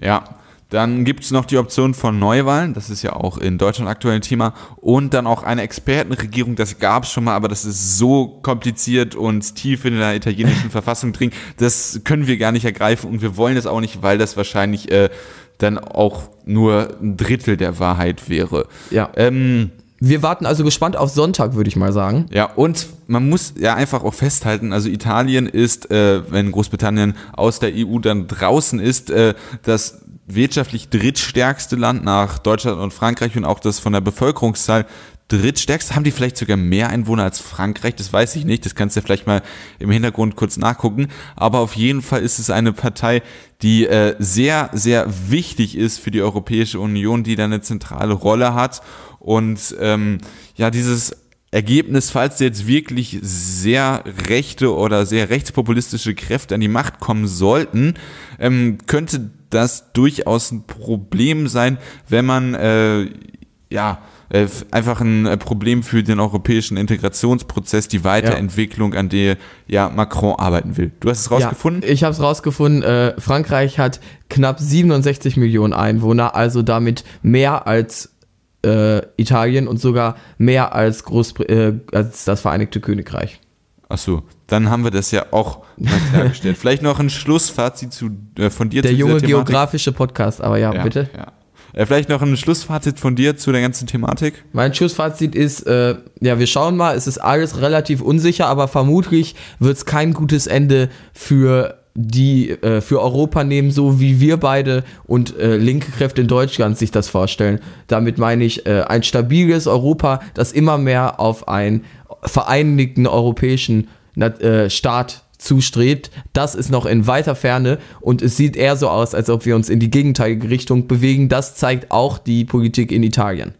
Ja, dann gibt es noch die Option von Neuwahlen, das ist ja auch in Deutschland aktuell ein Thema, und dann auch eine Expertenregierung, das gab es schon mal, aber das ist so kompliziert und tief in der italienischen Verfassung drin, das können wir gar nicht ergreifen und wir wollen das auch nicht, weil das wahrscheinlich äh, dann auch nur ein Drittel der Wahrheit wäre. Ja. Ähm, Wir warten also gespannt auf Sonntag, würde ich mal sagen. ja, und man muss ja einfach auch festhalten, also Italien ist, äh, wenn Großbritannien aus der EU dann draußen ist, äh, das wirtschaftlich drittstärkste Land nach Deutschland und Frankreich und auch das von der Bevölkerungszahl drittstärkste. Haben die vielleicht sogar mehr Einwohner als Frankreich? Das weiß ich nicht. Das kannst du ja vielleicht mal im Hintergrund kurz nachgucken. Aber auf jeden Fall ist es eine Partei, die äh, sehr, sehr wichtig ist für die Europäische Union, die da eine zentrale Rolle hat. Und ähm, ja, dieses Ergebnis, falls jetzt wirklich sehr rechte oder sehr rechtspopulistische Kräfte an die Macht kommen sollten, ähm, könnte das durchaus ein Problem sein, wenn man äh, ja, äh, einfach ein äh, Problem für den europäischen Integrationsprozess, die Weiterentwicklung, an der ja Macron arbeiten will. Du hast es rausgefunden? Ja, ich habe es rausgefunden. Äh, Frankreich hat knapp 67 Millionen Einwohner, also damit mehr als äh, Italien und sogar mehr als, Großbr äh, als das Vereinigte Königreich. Ach so, dann haben wir das ja auch mal klargestellt. Vielleicht noch ein Schlussfazit zu, äh, von dir Der zu junge Thematik. geografische Podcast, aber ja, Ja, bitte. Ja. Äh, vielleicht noch ein Schlussfazit von dir zu der ganzen Thematik. Mein Schlussfazit ist, äh, ja, wir schauen mal, es ist alles relativ unsicher, aber vermutlich wird es kein gutes Ende für die äh, für Europa nehmen, so wie wir beide und äh, linke Kräfte in Deutschland sich das vorstellen. Damit meine ich äh, ein stabiles Europa, das immer mehr auf einen vereinigten europäischen Nat- äh, Staat zustrebt. Das ist noch in weiter Ferne und es sieht eher so aus, als ob wir uns in die gegenteilige Richtung bewegen. Das zeigt auch die Politik in Italien.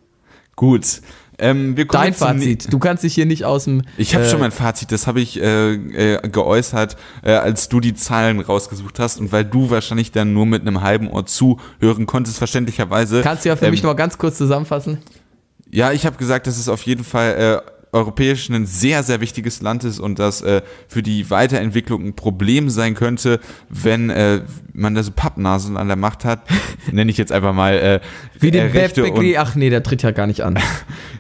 Gut. Ähm, Dein Fazit. Du kannst dich hier nicht aus dem. Ich habe äh, schon mein Fazit, das habe ich äh, äh, geäußert, äh, als du die Zahlen rausgesucht hast und weil du wahrscheinlich dann nur mit einem halben Ohr zuhören konntest, verständlicherweise. Kannst du ja für ähm, mich noch ganz kurz zusammenfassen? Ja, ich habe gesagt, dass es auf jeden Fall äh, europäisch ein sehr, sehr wichtiges Land ist und das äh, für die Weiterentwicklung ein Problem sein könnte, wenn äh, man da so Pappnasen an der Macht hat, nenne ich jetzt einfach mal äh, Wie den äh, Rechte und Ach nee, der tritt ja gar nicht an.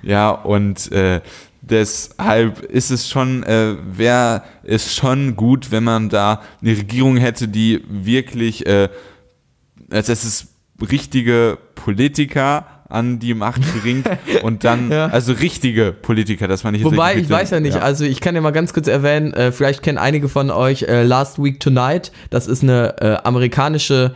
Ja, und äh, deshalb ist es schon, äh, wäre es schon gut, wenn man da eine Regierung hätte, die wirklich, äh, also es ist richtige Politiker an die Macht bringt und dann, Ja. also richtige Politiker, das meine ich jetzt Wobei, ich weiß ja nicht, also ich kann ja mal ganz kurz erwähnen, äh, vielleicht kennen einige von euch äh, Last Week Tonight. Das ist eine äh, amerikanische,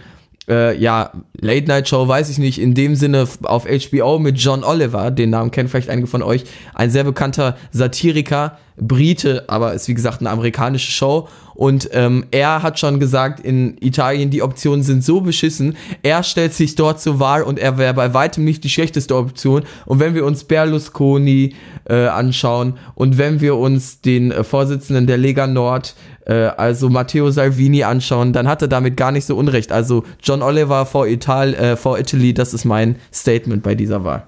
äh, ja, Late-Night-Show, weiß ich nicht, in dem Sinne auf HBO mit John Oliver, den Namen kennen vielleicht einige von euch, ein sehr bekannter Satiriker, Brite, aber ist wie gesagt eine amerikanische Show. Und ähm, er hat schon gesagt, in Italien die Optionen sind so beschissen. Er stellt sich dort zur Wahl und er wäre bei weitem nicht die schlechteste Option. Und wenn wir uns Berlusconi äh, anschauen und wenn wir uns den äh, Vorsitzenden der Lega Nord, äh, also Matteo Salvini anschauen, dann hat er damit gar nicht so unrecht. Also John Oliver for, Ital äh, for Italy, das ist mein Statement bei dieser Wahl.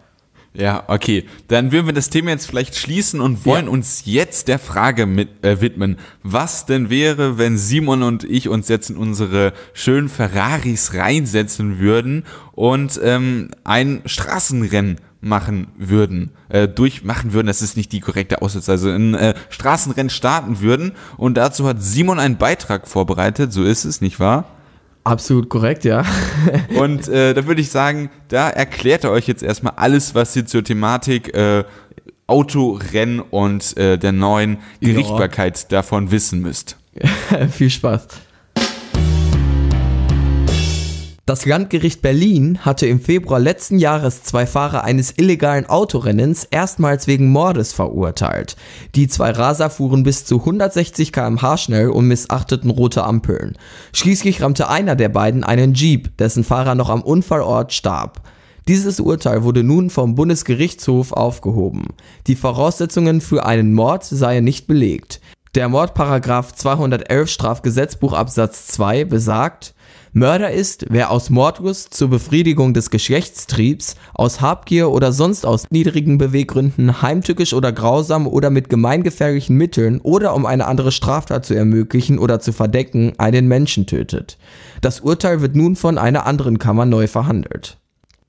Ja, okay. Dann würden wir das Thema jetzt vielleicht schließen und wollen Ja. uns jetzt der Frage mit, äh, widmen. Was denn wäre, wenn Simon und ich uns jetzt in unsere schönen Ferraris reinsetzen würden und ähm, ein Straßenrennen machen würden, äh, durchmachen würden, das ist nicht die korrekte Ausdruck, also ein äh, Straßenrennen starten würden und dazu hat Simon einen Beitrag vorbereitet, so ist es, nicht wahr? Absolut korrekt, ja. Und äh, da würde ich sagen, da erklärt er euch jetzt erstmal alles, was ihr zur Thematik äh, Autorennen und äh, der neuen Ja. Gerichtbarkeit davon wissen müsst. Viel Spaß. Das Landgericht Berlin hatte im Februar letzten Jahres zwei Fahrer eines illegalen Autorennens erstmals wegen Mordes verurteilt. Die zwei Raser fuhren bis zu 160 km/h schnell und missachteten rote Ampeln. Schließlich rammte einer der beiden einen Jeep, dessen Fahrer noch am Unfallort starb. Dieses Urteil wurde nun vom Bundesgerichtshof aufgehoben. Die Voraussetzungen für einen Mord seien nicht belegt. Der Mordparagraph 211 Strafgesetzbuch Absatz 2 besagt, Mörder ist, wer aus Mordlust zur Befriedigung des Geschlechtstriebs, aus Habgier oder sonst aus niedrigen Beweggründen heimtückisch oder grausam oder mit gemeingefährlichen Mitteln oder um eine andere Straftat zu ermöglichen oder zu verdecken, einen Menschen tötet. Das Urteil wird nun von einer anderen Kammer neu verhandelt.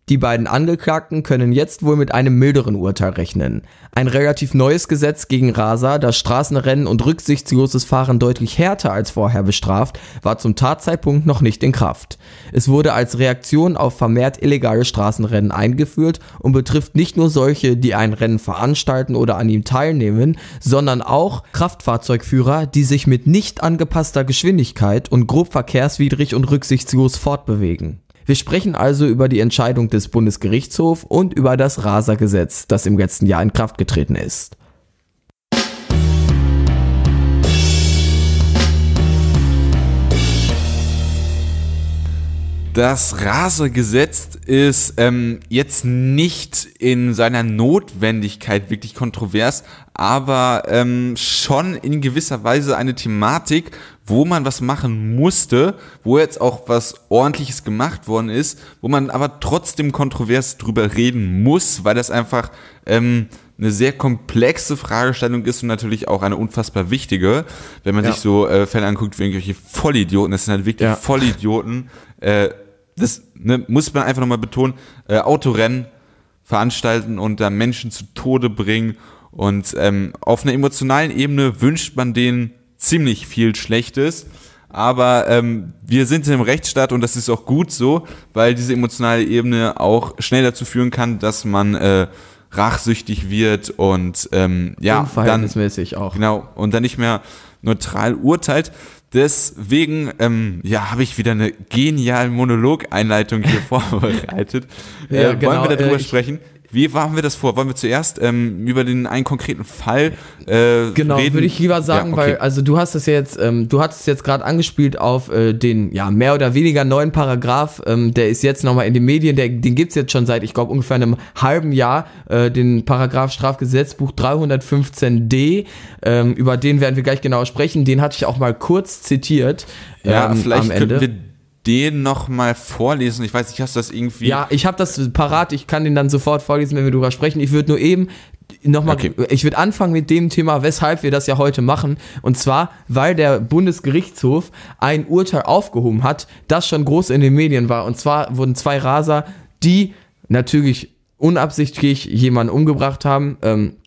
Die beiden Angeklagten können jetzt wohl mit einem milderen Urteil rechnen. Ein relativ neues Gesetz gegen Raser, das Straßenrennen und rücksichtsloses Fahren deutlich härter als vorher bestraft, war zum Tatzeitpunkt noch nicht in Kraft. Es wurde als Reaktion auf vermehrt illegale Straßenrennen eingeführt und betrifft nicht nur solche, die ein Rennen veranstalten oder an ihm teilnehmen, sondern auch Kraftfahrzeugführer, die sich mit nicht angepasster Geschwindigkeit und grob verkehrswidrig und rücksichtslos fortbewegen. Wir sprechen also über die Entscheidung des Bundesgerichtshofs und über das Rasergesetz, das im letzten Jahr in Kraft getreten ist. Das Rasergesetz ist ähm, jetzt nicht in seiner Notwendigkeit wirklich kontrovers, aber ähm, schon in gewisser Weise eine Thematik, wo man was machen musste, wo jetzt auch was ordentliches gemacht worden ist, wo man aber trotzdem kontrovers drüber reden muss, weil das einfach ähm, eine sehr komplexe Fragestellung ist und natürlich auch eine unfassbar wichtige, wenn man Ja. sich so äh, Fälle anguckt wie irgendwelche Vollidioten, das sind halt wirklich Ja. Vollidioten, äh, das ne, muss man einfach nochmal betonen, äh, Autorennen veranstalten und da Menschen zu Tode bringen und ähm, auf einer emotionalen Ebene wünscht man denen ziemlich viel Schlechtes, aber ähm, wir sind in einem Rechtsstaat und das ist auch gut so, weil diese emotionale Ebene auch schnell dazu führen kann, dass man äh, rachsüchtig wird und ähm, ja, dann Unverhältnismäßig auch. Genau, und dann nicht mehr neutral urteilt. Deswegen, ähm, ja, habe ich wieder eine geniale Monolog-Einleitung hier vorbereitet. Ja, äh, genau, wollen wir darüber äh, ich- sprechen? Wie machen wir das vor? Wollen wir zuerst ähm, über den einen konkreten Fall äh, Genau, reden? würde ich lieber sagen, Ja, okay. weil, also du hast es ja jetzt, ähm, du hattest jetzt gerade angespielt auf äh, den, ja, mehr oder weniger neuen Paragraph, ähm, der ist jetzt nochmal in den Medien, der, den gibt's jetzt schon seit, ich glaube, ungefähr einem halben Jahr, äh, den Paragraph Strafgesetzbuch 315d, ähm, über den werden wir gleich genauer sprechen, den hatte ich auch mal kurz zitiert ja, ähm, vielleicht am Ende. könnten wir den noch mal vorlesen. Ich weiß nicht, hast du das irgendwie? Ja, ich habe das parat, ich kann den dann sofort vorlesen, wenn wir drüber sprechen. Ich würde nur eben nochmal, Okay. ich würde anfangen mit dem Thema, weshalb wir das ja heute machen. Und zwar, weil der Bundesgerichtshof ein Urteil aufgehoben hat, das schon groß in den Medien war. Und zwar wurden zwei Raser, die natürlich unabsichtlich jemanden umgebracht haben, ähm,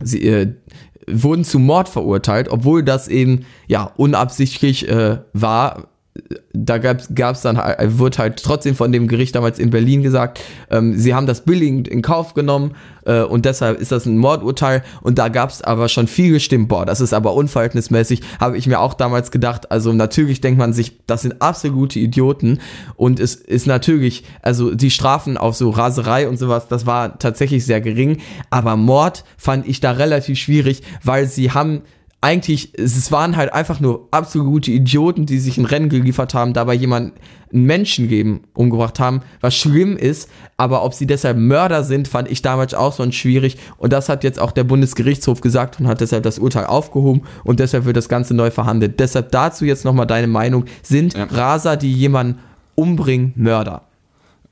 sie äh, wurden zu Mord verurteilt, obwohl das eben ja unabsichtlich äh, war. Da gab es dann, halt- wurde halt trotzdem von dem Gericht damals in Berlin gesagt, ähm, sie haben das billigend in Kauf genommen äh, und deshalb ist das ein Mordurteil. Und da gab es aber schon viel gestimmt, boah, das ist aber unverhältnismäßig, habe ich mir auch damals gedacht. Also natürlich denkt man sich, das sind absolute Idioten und es ist natürlich, also die Strafen auf so Raserei und sowas, das war tatsächlich sehr gering, aber Mord fand ich da relativ schwierig, weil sie haben eigentlich, es waren halt einfach nur absolute Idioten, die sich ein Rennen geliefert haben, dabei jemanden einen Menschen geben, umgebracht haben, was schlimm ist, aber ob sie deshalb Mörder sind, fand ich damals auch schon schwierig und das hat jetzt auch der Bundesgerichtshof gesagt und hat deshalb das Urteil aufgehoben und deshalb wird das Ganze neu verhandelt. Deshalb dazu jetzt nochmal deine Meinung, sind Ja. Raser, die jemanden umbringen, Mörder?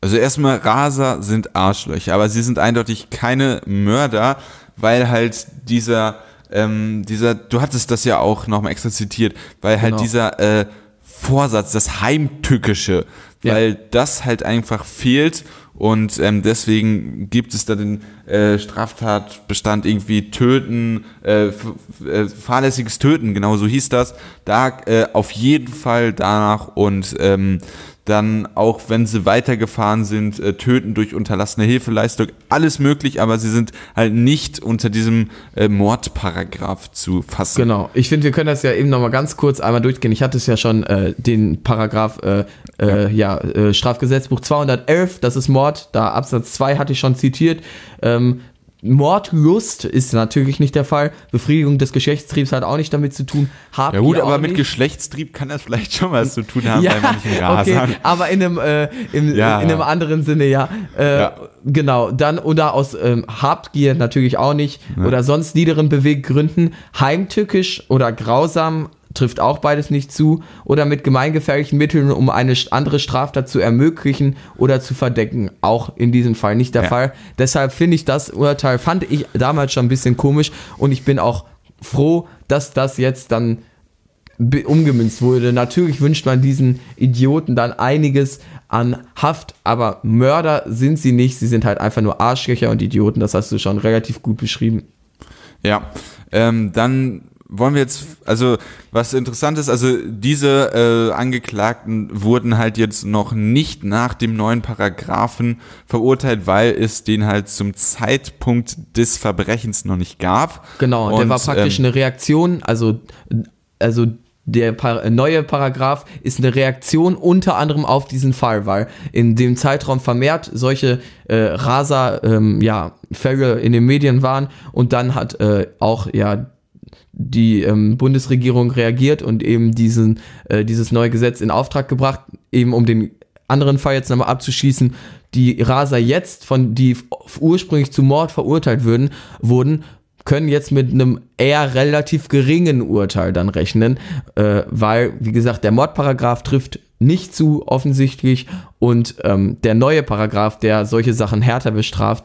Also erstmal, Raser sind Arschlöcher, aber sie sind eindeutig keine Mörder, weil halt dieser, ähm, dieser, du hattest das ja auch nochmal extra zitiert, weil halt Genau. dieser äh, Vorsatz, das Heimtückische, Ja. weil das halt einfach fehlt und ähm, deswegen gibt es da den äh, Straftatbestand irgendwie Töten, äh, äh, fahrlässiges Töten, genau so hieß das, da äh, auf jeden Fall danach und ähm, dann auch wenn sie weitergefahren sind, äh, töten durch unterlassene Hilfeleistung, alles möglich, aber sie sind halt nicht unter diesem äh, Mordparagraph zu fassen. Genau. Ich finde, wir können das ja eben nochmal ganz kurz einmal durchgehen. Ich hatte es ja schon, äh, den Paragraph, äh, äh, ja, äh, Strafgesetzbuch 211, das ist Mord, da Absatz 2 hatte ich schon zitiert. Ähm, Mordlust ist natürlich nicht der Fall. Befriedigung des Geschlechtstriebs hat auch nicht damit zu tun. Ja gut, aber mit nicht. Geschlechtstrieb kann das vielleicht schon was zu tun haben ja, bei manchen Rasern. okay, aber in einem, äh, im, Ja. in einem anderen Sinne, ja. Äh, Ja. Genau, dann oder aus ähm, Habgier natürlich auch nicht oder sonst niederen Beweggründen, heimtückisch oder grausam trifft auch beides nicht zu oder mit gemeingefährlichen Mitteln, um eine andere Straftat zu ermöglichen oder zu verdecken, auch in diesem Fall nicht der Ja. Fall. Deshalb finde ich das Urteil, fand ich damals schon ein bisschen komisch und ich bin auch froh, dass das jetzt dann umgemünzt wurde. Natürlich wünscht man diesen Idioten dann einiges an Haft, aber Mörder sind sie nicht. Sie sind halt einfach nur Arschlöcher und Idioten. Das hast du schon relativ gut beschrieben. Ja, ähm, dann wollen wir jetzt, also was interessant ist, also diese äh, Angeklagten wurden halt jetzt noch nicht nach dem neuen Paragraphen verurteilt, weil es den halt zum Zeitpunkt des Verbrechens noch nicht gab. Genau, der Und, war praktisch ähm, eine Reaktion, also, also der neue Paragraph ist eine Reaktion unter anderem auf diesen Fall, weil in dem Zeitraum vermehrt solche äh, Raser ähm, ja, Fälle in den Medien waren und dann hat äh, auch ja die ähm, Bundesregierung reagiert und eben diesen, äh, dieses neue Gesetz in Auftrag gebracht, eben um den anderen Fall jetzt nochmal abzuschließen, die Raser jetzt, von die ursprünglich zu Mord verurteilt würden, wurden, können jetzt mit einem eher relativ geringen Urteil dann rechnen, äh, weil, wie gesagt, der Mordparagraf trifft nicht zu offensichtlich und ähm, der neue Paragraph, der solche Sachen härter bestraft,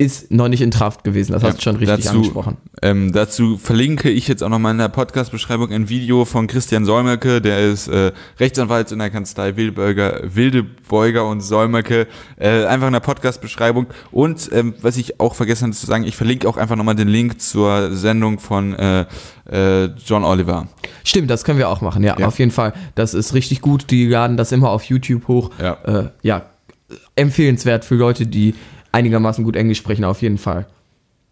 ist noch nicht in Kraft gewesen. Das hast du schon richtig dazu, angesprochen. Ähm, dazu verlinke ich jetzt auch nochmal in der Podcast-Beschreibung ein Video von Christian Solmecke, der ist äh, Rechtsanwalt in der Kanzlei Wildebeuger, Wildebeuger und Solmecke, äh, einfach in der Podcast-Beschreibung. Und ähm, was ich auch vergessen hatte zu sagen, ich verlinke auch einfach nochmal den Link zur Sendung von äh, äh, John Oliver. Stimmt, das können wir auch machen, ja, Ja. auf jeden Fall. Das ist richtig gut. Die laden das immer auf YouTube hoch. Ja. Äh, ja, empfehlenswert für Leute, die einigermaßen gut Englisch sprechen, auf jeden Fall.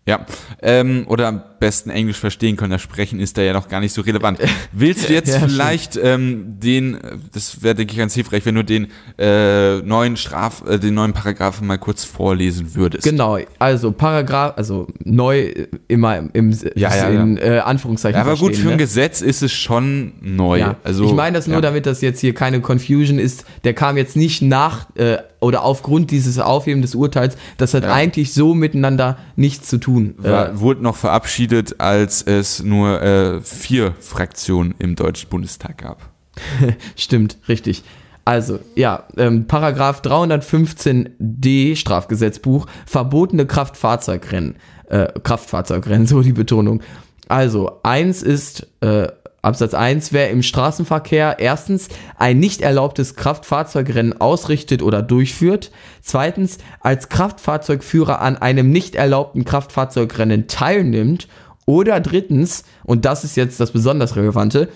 Ja, ähm, oder am besten Englisch verstehen können. Das Sprechen ist da ja noch gar nicht so relevant. Willst du jetzt Ja, vielleicht ähm, den, das wäre denke ich ganz hilfreich, wenn du den äh, neuen Straf, äh, den neuen Paragraphen mal kurz vorlesen würdest. Genau, also Paragraph, also neu äh, immer im, im Ja, ja, in Äh, Anführungszeichen. Aber gut, für ein ne? Gesetz ist es schon neu. Also, ich meine das nur, damit das jetzt hier keine Confusion ist. Der kam jetzt nicht nach äh, oder aufgrund dieses Aufheben des Urteils. Das hat Ja. eigentlich so miteinander nichts zu tun. War, Äh, wurde noch verabschiedet, als es nur äh, vier Fraktionen im Deutschen Bundestag gab. Stimmt, richtig. Also, ja, ähm, Paragraph 315d Strafgesetzbuch, verbotene Kraftfahrzeugrennen. Äh, Kraftfahrzeugrennen, so die Betonung. Also, eins ist, äh, Absatz 1, wer im Straßenverkehr erstens ein nicht erlaubtes Kraftfahrzeugrennen ausrichtet oder durchführt, zweitens als Kraftfahrzeugführer an einem nicht erlaubten Kraftfahrzeugrennen teilnimmt oder drittens, und das ist jetzt das besonders Relevante,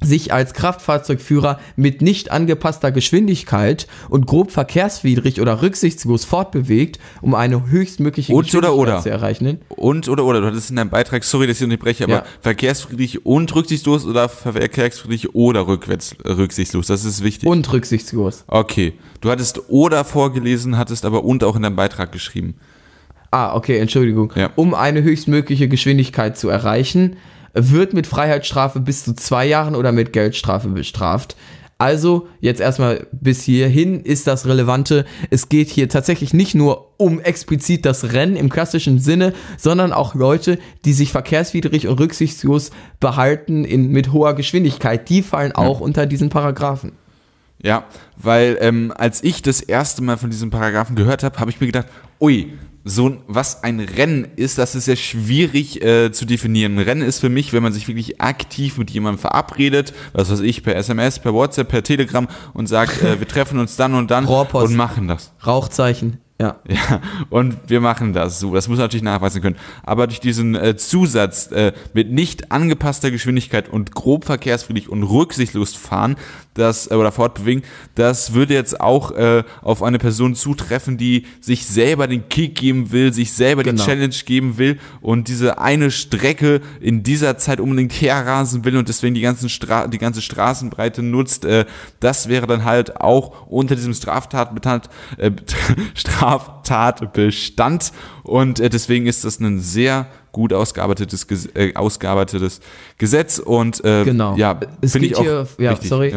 sich als Kraftfahrzeugführer mit nicht angepasster Geschwindigkeit und grob verkehrswidrig oder rücksichtslos fortbewegt, um eine höchstmögliche Und oder oder? zu erreichen. Und oder oder, du hattest in deinem Beitrag, sorry, dass ich unterbreche, aber Ja. verkehrsfriedlich und rücksichtslos oder verkehrsfriedlich oder rückwärts rücksichtslos, das ist wichtig. Und rücksichtslos. Okay, du hattest oder vorgelesen, hattest aber und auch in deinem Beitrag geschrieben. Ah, okay, Entschuldigung. Ja. Um eine höchstmögliche Geschwindigkeit zu erreichen, wird mit Freiheitsstrafe bis zu zwei Jahren oder mit Geldstrafe bestraft. Also, jetzt erstmal bis hierhin ist das Relevante. Es geht hier tatsächlich nicht nur um explizit das Rennen im klassischen Sinne, sondern auch Leute, die sich verkehrswidrig und rücksichtslos behalten in, mit hoher Geschwindigkeit. Die fallen auch unter diesen Paragraphen. Ja, weil ähm, als ich das erste Mal von diesem Paragraphen gehört habe, habe ich mir gedacht, ui, so ein- was ein Rennen ist, das ist ja schwierig äh, zu definieren. Ein Rennen ist für mich, wenn man sich wirklich aktiv mit jemandem verabredet, was weiß ich, per SMS, per WhatsApp, per Telegram und sagt, äh, wir treffen uns dann und dann Rohrpost. und machen das. Rauchzeichen, ja. Ja, und wir machen das so. Das muss man natürlich nachweisen können. Aber durch diesen äh, Zusatz äh, mit nicht angepasster Geschwindigkeit und grob verkehrsfriedlich und rücksichtslos fahren, das äh, oder fortbewegen, das würde jetzt auch äh, auf eine Person zutreffen, die sich selber den Kick geben will, sich selber Genau. die Challenge geben will und diese eine Strecke in dieser Zeit unbedingt herrasen will und deswegen die ganzen Stra die ganze Straßenbreite nutzt. Äh, das wäre dann halt auch unter diesem Straftatbestand äh, Straftatbestand und äh, deswegen ist das ein sehr gut ausgearbeitetes, äh, ausgearbeitetes Gesetz und äh, Genau. ja, Es finde geht ich auch hier- ja, sorry.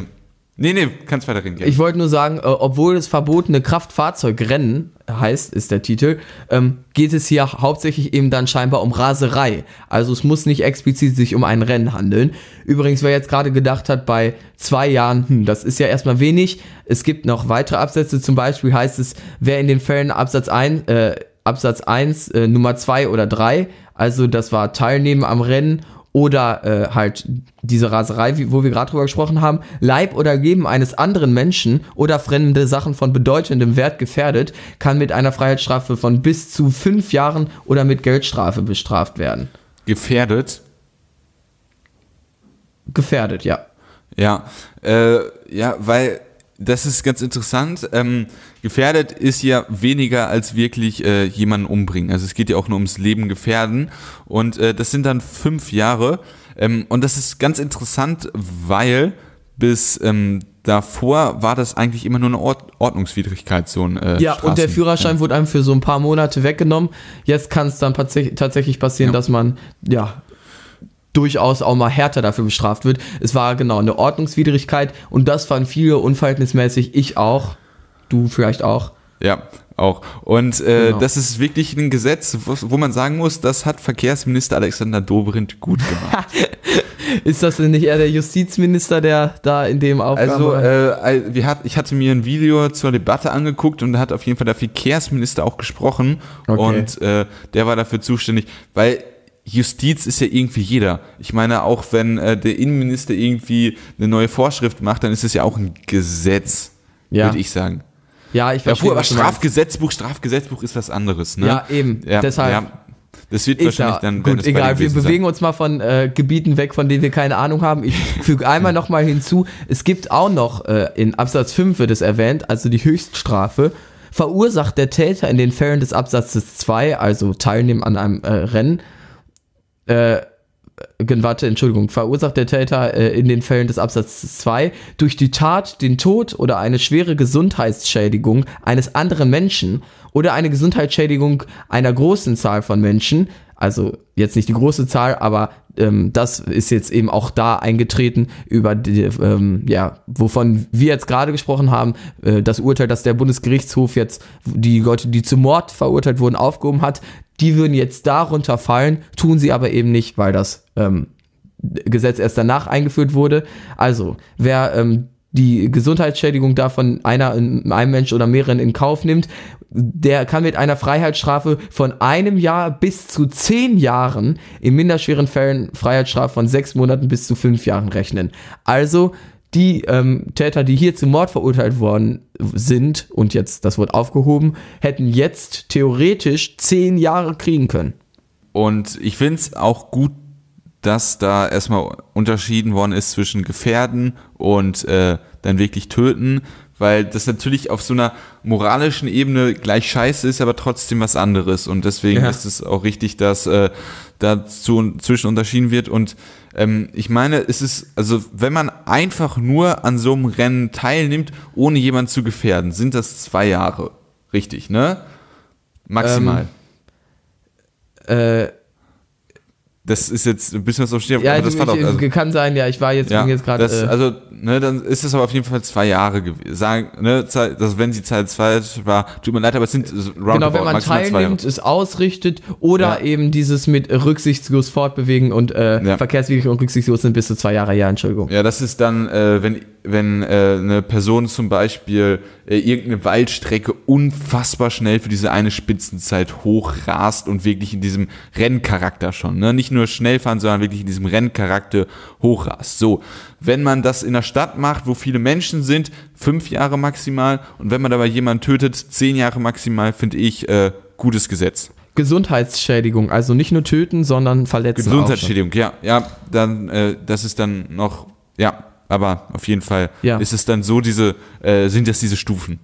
Nee, nee, kannst weiterreden. gerne. Ich wollte nur sagen, äh, obwohl es verbotene Kraftfahrzeugrennen heißt, ist der Titel, ähm, geht es hier hauptsächlich eben dann scheinbar um Raserei. Also es muss nicht explizit sich um ein Rennen handeln. Übrigens, wer jetzt gerade gedacht hat, bei zwei Jahren, hm, das ist ja erstmal wenig. Es gibt noch weitere Absätze, zum Beispiel heißt es, wer in den Fällen Absatz 1, äh, Absatz 1 äh, Nummer 2 oder 3, also das war Teilnehmen am Rennen oder äh, halt diese Raserei, wie, wo wir gerade drüber gesprochen haben, Leib oder Leben eines anderen Menschen oder fremde Sachen von bedeutendem Wert gefährdet, kann mit einer Freiheitsstrafe von bis zu fünf Jahren oder mit Geldstrafe bestraft werden. Gefährdet. Gefährdet, ja. Ja, äh, ja, weil das ist ganz interessant. Ähm, gefährdet ist ja weniger als wirklich äh, jemanden umbringen. Also es geht ja auch nur ums Leben gefährden. Und äh, das sind dann fünf Jahre. Ähm, und das ist ganz interessant, weil bis ähm, davor war das eigentlich immer nur eine Ord Ordnungswidrigkeit, so ein äh, Ja, und der Straßen- Führerschein wurde einem für so ein paar Monate weggenommen. Jetzt kann es dann tatsächlich tatsächlich passieren, Ja. dass man, ja, durchaus auch mal härter dafür bestraft wird. Es war genau eine Ordnungswidrigkeit und das fanden viele unverhältnismäßig. Ich auch. Du vielleicht auch. Ja, auch. Und äh, Genau. das ist wirklich ein Gesetz, wo, wo man sagen muss, das hat Verkehrsminister Alexander Dobrindt gut gemacht. Ist das denn nicht eher der Justizminister, der da in dem Aufgabe Also, äh, wir hat, ich hatte mir ein Video zur Debatte angeguckt und da hat auf jeden Fall der Verkehrsminister auch gesprochen Okay. und äh, der war dafür zuständig, weil Justiz ist ja irgendwie jeder. Ich meine, auch wenn äh, der Innenminister irgendwie eine neue Vorschrift macht, dann ist es ja auch ein Gesetz, Ja. würde ich sagen. Ja, ich Ja, verstehe. aber du meinst. Strafgesetzbuch, Strafgesetzbuch ist was anderes, ne? Ja, eben. Ja, Deshalb. Ja, das wird Ist wahrscheinlich ja, dann, gut, egal, wir bewegen sein. uns mal von äh, Gebieten weg, von denen wir keine Ahnung haben. Ich füge einmal noch mal hinzu, es gibt auch noch, äh, in Absatz 5 wird es erwähnt, also die Höchststrafe, verursacht der Täter in den Fällen des Absatzes 2, also Teilnehmen an einem äh, Rennen, äh, warte, Entschuldigung, verursacht der Täter äh, in den Fällen des Absatzes 2 durch die Tat den Tod oder eine schwere Gesundheitsschädigung eines anderen Menschen oder eine Gesundheitsschädigung einer großen Zahl von Menschen, also jetzt nicht die große Zahl, aber ähm, das ist jetzt eben auch da eingetreten über die, ähm, ja, wovon wir jetzt gerade gesprochen haben, äh, das Urteil, das der Bundesgerichtshof jetzt die Leute, die zu Mord verurteilt wurden, aufgehoben hat, die würden jetzt darunter fallen, tun sie aber eben nicht, weil das ähm, Gesetz erst danach eingeführt wurde. Also, wer ähm, die Gesundheitsschädigung davon einer, einem Mensch oder mehreren in Kauf nimmt, der kann mit einer Freiheitsstrafe von einem Jahr bis zu zehn Jahren, in minderschweren Fällen Freiheitsstrafe von sechs Monaten bis zu fünf Jahren rechnen. Also die ähm, Täter, die hier zum Mord verurteilt worden sind und jetzt das Wort aufgehoben, hätten jetzt theoretisch zehn Jahre kriegen können. Und ich finde es auch gut, dass da erstmal unterschieden worden ist zwischen gefährden und äh, dann wirklich töten, weil das natürlich auf so einer moralischen Ebene gleich scheiße ist, aber trotzdem was anderes. Und deswegen Ja. ist es auch richtig, dass äh, dazu zwischen unterschieden wird. Und ähm, ich meine, es ist, also wenn man einfach nur an so einem Rennen teilnimmt, ohne jemanden zu gefährden, sind das zwei Jahre. Richtig, ne? Maximal. Äh, das ist jetzt ein bisschen was auf Stirn, ja, aber das war doch. Also, kann sein, ja, ich war jetzt, ja, bin jetzt gerade. Äh, also, ne, dann ist es aber auf jeden Fall zwei Jahre gewesen. Sagen, ne, Zeit, also wenn die Zeit zwei war, tut mir leid, aber es sind roundabout Genau, wenn man teilnimmt, es ausrichtet oder Ja. eben dieses mit rücksichtslos fortbewegen und äh, Ja. verkehrswidrig und rücksichtslos sind bis zu zwei Jahre, ja, Entschuldigung. Ja, das ist dann, äh, wenn, wenn äh, eine Person zum Beispiel äh, irgendeine Waldstrecke unfassbar schnell für diese eine Spitzenzeit hochrast und wirklich in diesem Renncharakter schon, ne? nicht nur schnell fahren, sondern wirklich in diesem Renncharakter hochrast. So, wenn man das in der Stadt macht, wo viele Menschen sind, fünf Jahre maximal und wenn man dabei jemanden tötet, zehn Jahre maximal, finde ich äh, gutes Gesetz. Gesundheitsschädigung, also nicht nur töten, sondern verletzen. Gesundheitsschädigung, ja, ja, dann, äh, das ist dann noch, ja, aber auf jeden Fall Ja. ist es dann so, diese, äh, sind das diese Stufen.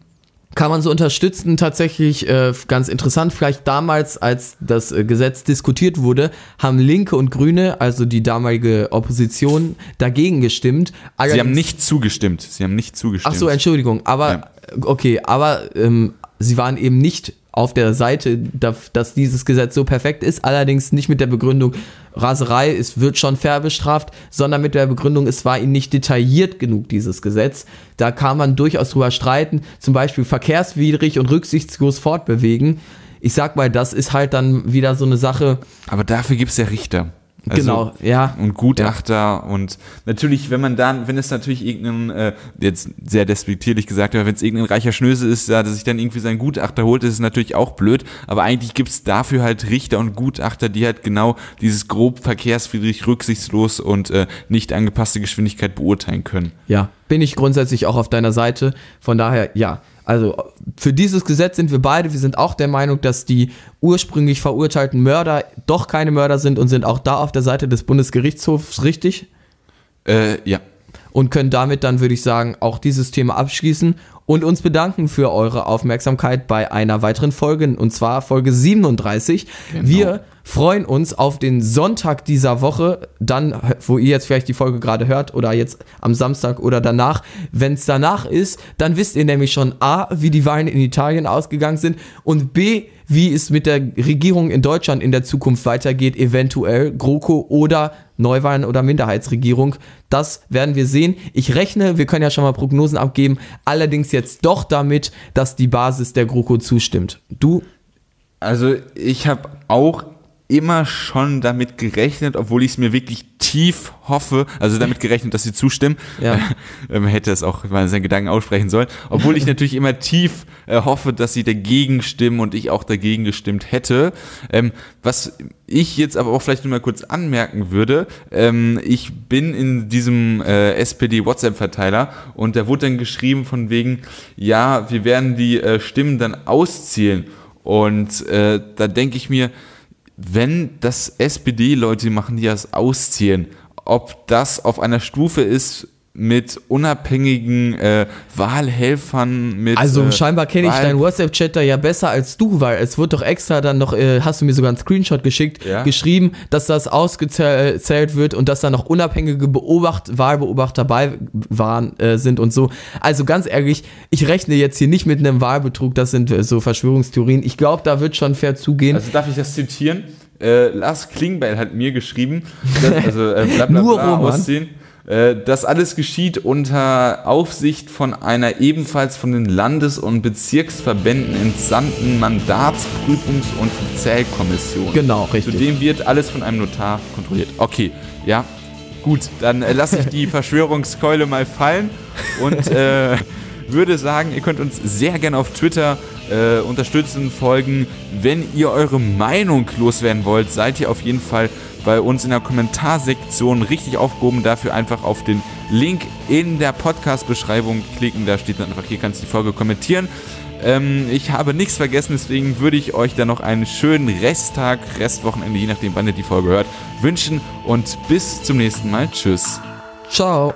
Kann man so unterstützen, tatsächlich äh, ganz interessant. Vielleicht damals, als das äh, Gesetz diskutiert wurde, haben Linke und Grüne, also die damalige Opposition, dagegen gestimmt. Sie Allerdings- haben nicht zugestimmt. Sie haben nicht zugestimmt. Ach so, Entschuldigung, aber Ja. okay, aber ähm, sie waren eben nicht auf der Seite, da, dass dieses Gesetz so perfekt ist, allerdings nicht mit der Begründung, Raserei, es wird schon fair bestraft, sondern mit der Begründung, es war ihnen nicht detailliert genug, dieses Gesetz. Da kann man durchaus drüber streiten, zum Beispiel verkehrswidrig und rücksichtslos fortbewegen. Ich sag mal, das ist halt dann wieder so eine Sache, Aber dafür gibt es ja Richter. Also- genau, ja. Und Gutachter und natürlich, wenn man dann, wenn es natürlich irgendein, äh, jetzt sehr despektierlich gesagt, aber wenn es irgendein reicher Schnösel ist, ja, der sich dann irgendwie seinen Gutachter holt, ist es natürlich auch blöd. Aber eigentlich gibt es dafür halt Richter und Gutachter, die halt genau dieses grob verkehrswidrig, rücksichtslos und äh, nicht angepasste Geschwindigkeit beurteilen können. Ja, bin ich grundsätzlich auch auf deiner Seite. Von daher, ja. Also für dieses Gesetz sind wir beide, wir sind auch der Meinung, dass die ursprünglich verurteilten Mörder doch keine Mörder sind und sind auch da auf der Seite des Bundesgerichtshofs richtig Äh, ja. und können damit dann, würde ich sagen, auch dieses Thema abschließen und uns bedanken für eure Aufmerksamkeit bei einer weiteren Folge, und zwar Folge 37. Wir freuen uns auf den Sonntag dieser Woche, dann, wo ihr jetzt vielleicht die Folge gerade hört oder jetzt am Samstag oder danach. Wenn es danach ist, dann wisst ihr nämlich schon A, wie die Wahlen in Italien ausgegangen sind und B, wie es mit der Regierung in Deutschland in der Zukunft weitergeht, eventuell GroKo oder Neuwahlen oder Minderheitsregierung. Das werden wir sehen. Ich rechne, wir können ja schon mal Prognosen abgeben, allerdings jetzt doch damit, dass die Basis der GroKo zustimmt. Du? Also ich habe auch immer schon damit gerechnet, obwohl ich es mir wirklich tief hoffe, also damit gerechnet, dass sie zustimmen. Ja. Man hätte es auch mal seinen Gedanken aussprechen sollen. Obwohl ich natürlich immer tief äh, hoffe, dass sie dagegen stimmen und ich auch dagegen gestimmt hätte. Ähm, was ich jetzt aber auch vielleicht nur mal kurz anmerken würde, ähm, ich bin in diesem äh, SPD-WhatsApp-Verteiler und da wurde dann geschrieben von wegen, ja, wir werden die äh, Stimmen dann auszählen. Und äh, da denke ich mir, wenn das SPD-Leute machen, die das ausziehen, ob das auf einer Stufe ist mit unabhängigen äh, Wahlhelfern, mit. Also äh, scheinbar kenne ich deinen WhatsApp-Chat da ja besser als du, weil es wird doch extra dann noch, äh, hast du mir sogar einen Screenshot geschickt, Ja. geschrieben, dass das ausgezählt wird und dass da noch unabhängige Beobacht Wahlbeobachter bei waren, äh, sind und so. Also ganz ehrlich, ich rechne jetzt hier nicht mit einem Wahlbetrug, das sind äh, so Verschwörungstheorien. Ich glaube, da wird schon fair zugehen. Also darf ich das zitieren? Äh, Lars Klingbeil hat mir geschrieben, dass, also äh, bla bla Nur bla Roman. aussehen. Äh, das alles geschieht unter Aufsicht von einer ebenfalls von den Landes- und Bezirksverbänden entsandten Mandatsprüfungs- und Zählkommission. Genau, richtig. Zudem wird alles von einem Notar kontrolliert. Okay, ja, gut, dann äh, lasse ich die Verschwörungskeule mal fallen und äh, würde sagen, ihr könnt uns sehr gerne auf Twitter äh, unterstützen, folgen. Wenn ihr eure Meinung loswerden wollt, seid ihr auf jeden Fall bei uns in der Kommentarsektion richtig aufgehoben. Dafür einfach auf den Link in der Podcast-Beschreibung klicken. Da steht dann einfach, hier kannst du die Folge kommentieren. Ähm, ich habe nichts vergessen, deswegen würde ich euch dann noch einen schönen Resttag, Restwochenende, je nachdem, wann ihr die Folge hört, wünschen. Und bis zum nächsten Mal. Tschüss. Ciao.